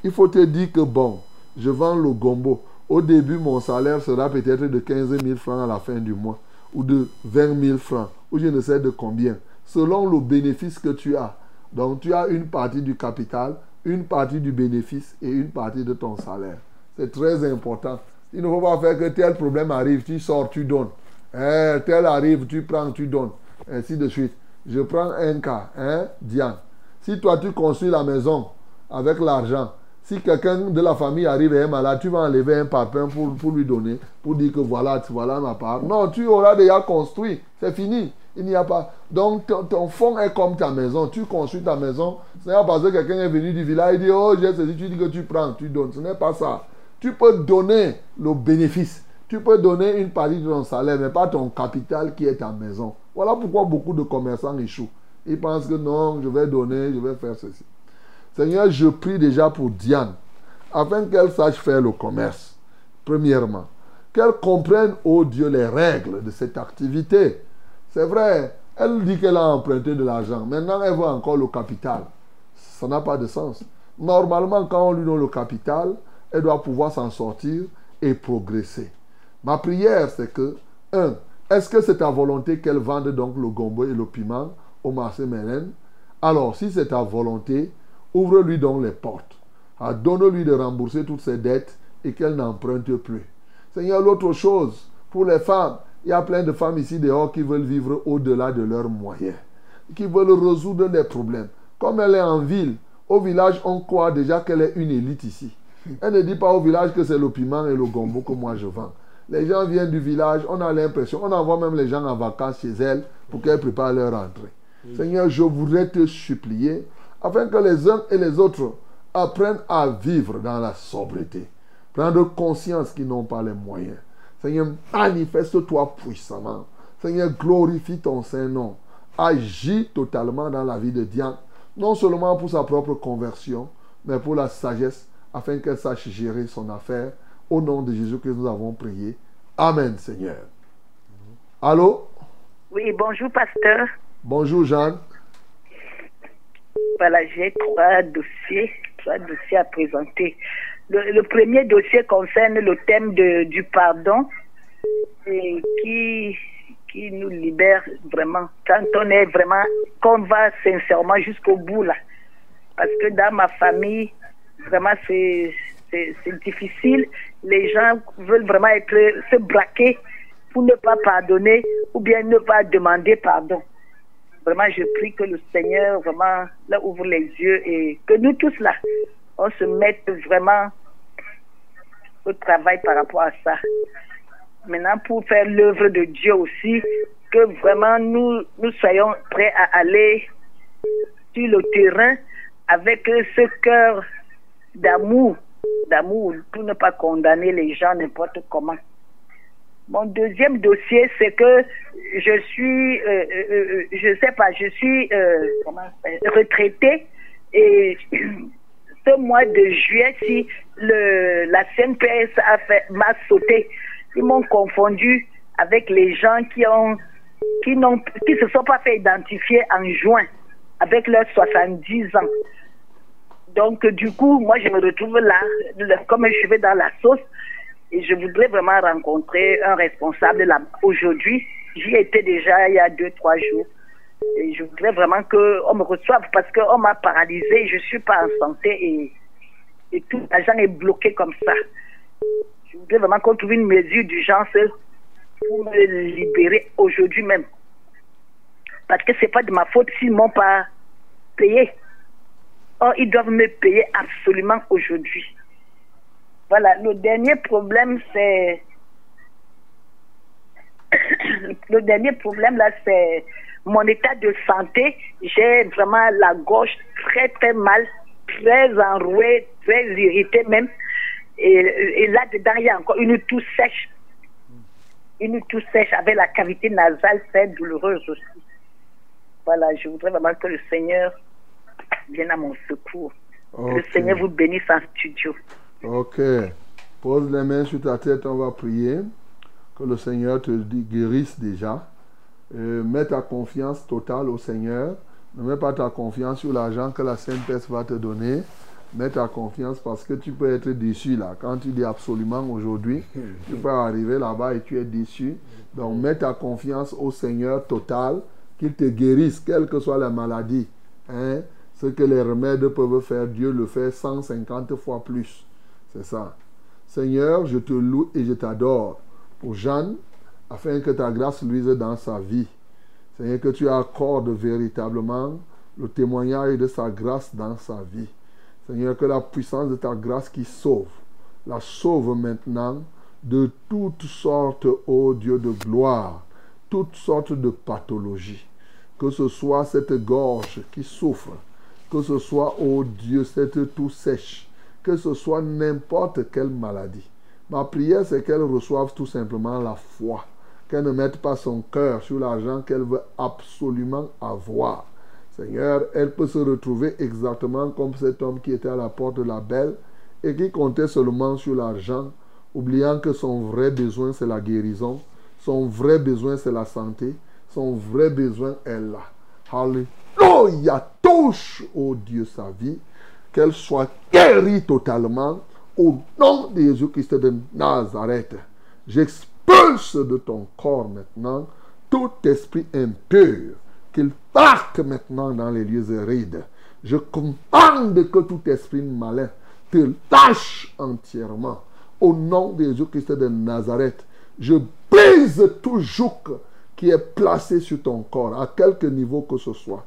Il faut te dire que bon, je vends le gombo. Au début, mon salaire sera peut-être de 15 000 francs à la fin du mois, ou de 20 000 francs, ou je ne sais de combien, selon le bénéfice que tu as. Donc, tu as une partie du capital, une partie du bénéfice et une partie de ton salaire. C'est très important. Il ne faut pas faire que tel problème arrive, tu sors, tu donnes. Eh, tel arrive, tu prends, tu donnes. Ainsi de suite. Je prends un cas, hein, Diane. Si toi, tu construis la maison avec l'argent, si quelqu'un de la famille arrive et est malade, tu vas enlever un parpaing pour, pour lui donner, pour dire que voilà, voilà ma part. Non, tu auras déjà construit. C'est fini. Il n'y a pas. Donc, ton, ton fonds est comme ta maison. Tu construis ta maison. Ce n'est pas parce que quelqu'un est venu du village et dit Oh, j'ai ceci. Tu dis que tu prends, tu donnes. Ce n'est pas ça. Tu peux donner le bénéfice. Tu peux donner une partie de ton salaire, mais pas ton capital qui est ta maison. Voilà pourquoi beaucoup de commerçants échouent. Ils pensent que non, je vais donner, je vais faire ceci. Seigneur, je prie déjà pour Diane, afin qu'elle sache faire le commerce, premièrement. Qu'elle comprenne, oh Dieu, les règles de cette activité. C'est vrai, elle dit qu'elle a emprunté de l'argent. Maintenant, elle veut encore le capital. Ça n'a pas de sens. Normalement, quand on lui donne le capital, elle doit pouvoir s'en sortir et progresser. Ma prière, c'est que, un, est-ce que c'est ta volonté qu'elle vende donc le gombo et le piment au marché Mélène? Alors, si c'est ta volonté, ouvre-lui donc les portes. Ah, Donne-lui de rembourser toutes ses dettes et qu'elle n'emprunte plus. Seigneur, l'autre chose, pour les femmes, il y a plein de femmes ici dehors qui veulent vivre au-delà de leurs moyens, qui veulent résoudre des problèmes. Comme elle est en ville, au village, on croit déjà qu'elle est une élite ici. Elle ne dit pas au village que c'est le piment et le gombo que moi je vends. Les gens viennent du village, on a l'impression, on envoie même les gens en vacances chez elle pour qu'elles préparent leur entrée. Seigneur, je voudrais te supplier afin que les uns et les autres apprennent à vivre dans la sobriété. Prendre conscience qu'ils n'ont pas les moyens. Seigneur, manifeste-toi puissamment. Seigneur, glorifie ton Saint-Nom. Agis totalement dans la vie de Diane, non seulement pour sa propre conversion, mais pour la sagesse, afin qu'elle sache gérer son affaire. Au nom de Jésus que nous avons prié. Amen, Seigneur. Allô? Oui, bonjour, pasteur. Bonjour, Jeanne. Voilà, j'ai trois dossiers, trois dossiers à présenter. Le, le premier dossier concerne le thème de, du pardon et qui, qui nous libère vraiment quand on est vraiment, qu'on va sincèrement jusqu'au bout là. Parce que dans ma famille, vraiment c'est difficile. Les gens veulent vraiment être, se braquer pour ne pas pardonner ou bien ne pas demander pardon. Vraiment, je prie que le Seigneur vraiment là ouvre les yeux et que nous tous là, on se mette vraiment au travail par rapport à ça. Maintenant, pour faire l'œuvre de Dieu aussi, que vraiment nous, nous soyons prêts à aller sur le terrain avec ce cœur d'amour, d'amour, pour ne pas condamner les gens n'importe comment. Mon deuxième dossier, c'est que je suis, euh, euh, euh, je sais pas, je suis euh, retraitée et *clears throat* ce mois de juillet, si la CNPS m'a sauté, ils m'ont confondu avec les gens qui ont, qui n'ont, qui se sont pas fait identifier en juin avec leurs 70 ans. Donc, du coup, moi, je me retrouve là, comme un cheveu dans la sauce, et je voudrais vraiment rencontrer un responsable là aujourd'hui. J'y étais déjà il y a deux, trois jours. Et je voudrais vraiment qu'on me reçoive parce qu'on m'a paralysé, je suis pas en santé et, et tout l'argent est bloqué comme ça. Je voudrais vraiment qu'on trouve une mesure d'urgence pour me libérer aujourd'hui même. Parce que c'est pas de ma faute s'ils m'ont pas payé. Or, ils doivent me payer absolument aujourd'hui. Voilà, le dernier problème, c'est. *coughs* le dernier problème, là, c'est mon état de santé. J'ai vraiment la gorge très, très mal, très enrouée, très irritée même. Et, et là-dedans, il y a encore une toux sèche. Une toux sèche avec la cavité nasale très douloureuse aussi. Voilà, je voudrais vraiment que le Seigneur vienne à mon secours. Que le. Seigneur vous bénisse en studio. Ok. Pose les mains sur ta tête, on va prier. Que le Seigneur te guérisse déjà. Euh, mets ta confiance totale au Seigneur. Ne mets pas ta confiance sur l'argent que la Sainte-Peste va te donner. Mets ta confiance parce que tu peux être déçu là. Quand tu dis absolument aujourd'hui, tu peux arriver là-bas et tu es déçu. Donc mets ta confiance au Seigneur total, qu'il te guérisse, quelle que soit la maladie. Hein? Ce que les remèdes peuvent faire, Dieu le fait 150 fois plus. C'est ça. Seigneur, je te loue et je t'adore pour Jeanne, afin que ta grâce luise dans sa vie. Seigneur, que tu accordes véritablement le témoignage de sa grâce dans sa vie. Seigneur, que la puissance de ta grâce qui sauve, la sauve maintenant de toutes sortes, ô Dieu de gloire, toutes sortes de pathologies. Que ce soit cette gorge qui souffre, que ce soit, ô Dieu, cette toux sèche, que ce soit n'importe quelle maladie. Ma prière, c'est qu'elle reçoive tout simplement la foi, qu'elle ne mette pas son cœur sur l'argent qu'elle veut absolument avoir. Seigneur, elle peut se retrouver exactement comme cet homme qui était à la porte de la belle et qui comptait seulement sur l'argent, oubliant que son vrai besoin, c'est la guérison, son vrai besoin, c'est la santé, son vrai besoin est là. Alléluia, touche, oh Dieu, sa vie, qu'elle soit guérie totalement au nom de Jésus-Christ de Nazareth. J'expulse de ton corps maintenant tout esprit impur qu'il parte maintenant dans les lieux arides. Je commande que tout esprit malin te lâche entièrement. Au nom de Jésus-Christ de Nazareth, je brise tout joug qui est placé sur ton corps, à quelque niveau que ce soit.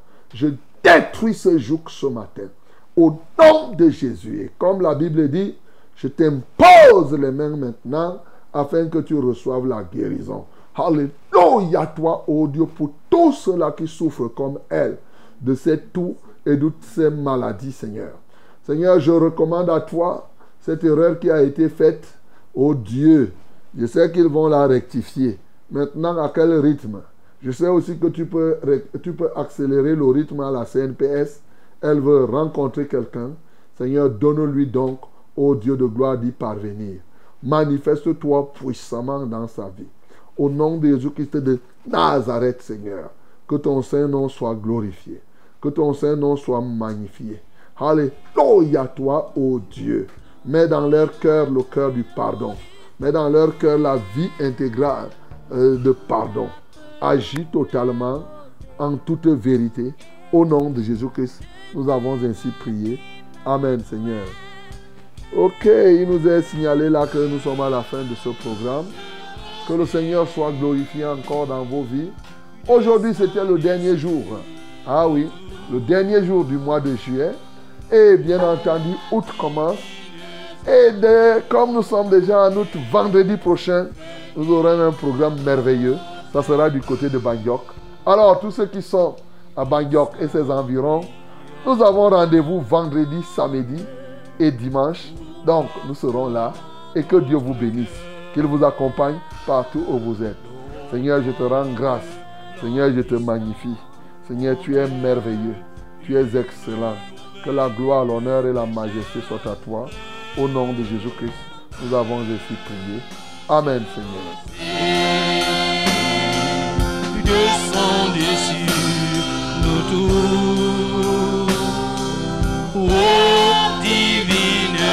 Détruis ce joug ce matin. Au nom de Jésus. Et comme la Bible dit, je t'impose les mains maintenant afin que tu reçoives la guérison. Alléluia toi, ô Dieu, pour tous ceux-là qui souffrent comme elle de ces toux et de ces maladies, Seigneur. Seigneur, je recommande à toi cette erreur qui a été faite, ô Dieu. Je sais qu'ils vont la rectifier. Maintenant, à quel rythme? Je sais aussi que tu peux, accélérer le rythme à la CNPS. Elle veut rencontrer quelqu'un. Seigneur, donne-lui donc, ô Dieu de gloire, d'y parvenir. Manifeste-toi puissamment dans sa vie. Au nom de Jésus-Christ de Nazareth, Seigneur, que ton Saint-Nom soit glorifié. Que ton Saint-Nom soit magnifié. Alléluia toi, ô Dieu. Mets dans leur cœur le cœur du pardon. Mets dans leur cœur la vie intégrale euh, de pardon. Agis totalement en toute vérité. Au nom de Jésus-Christ, nous avons ainsi prié. Amen, Seigneur. Ok, il nous est signalé là que nous sommes à la fin de ce programme. Que le Seigneur soit glorifié encore dans vos vies. Aujourd'hui, c'était le dernier jour. Ah oui, le dernier jour du mois de juillet. Et bien entendu, août commence. Et comme nous sommes déjà en août, vendredi prochain, nous aurons un programme merveilleux. Ça sera du côté de Bangkok. Alors, tous ceux qui sont à Bangkok et ses environs, nous avons rendez-vous vendredi, samedi et dimanche. Donc, nous serons là. Et que Dieu vous bénisse. Qu'il vous accompagne partout où vous êtes. Seigneur, je te rends grâce. Seigneur, je te magnifie. Seigneur, tu es merveilleux. Tu es excellent. Que la gloire, l'honneur et la majesté soient à toi. Au nom de Jésus-Christ, nous avons ainsi prié. Amen, Seigneur que sont déçus nous tous. Ô divines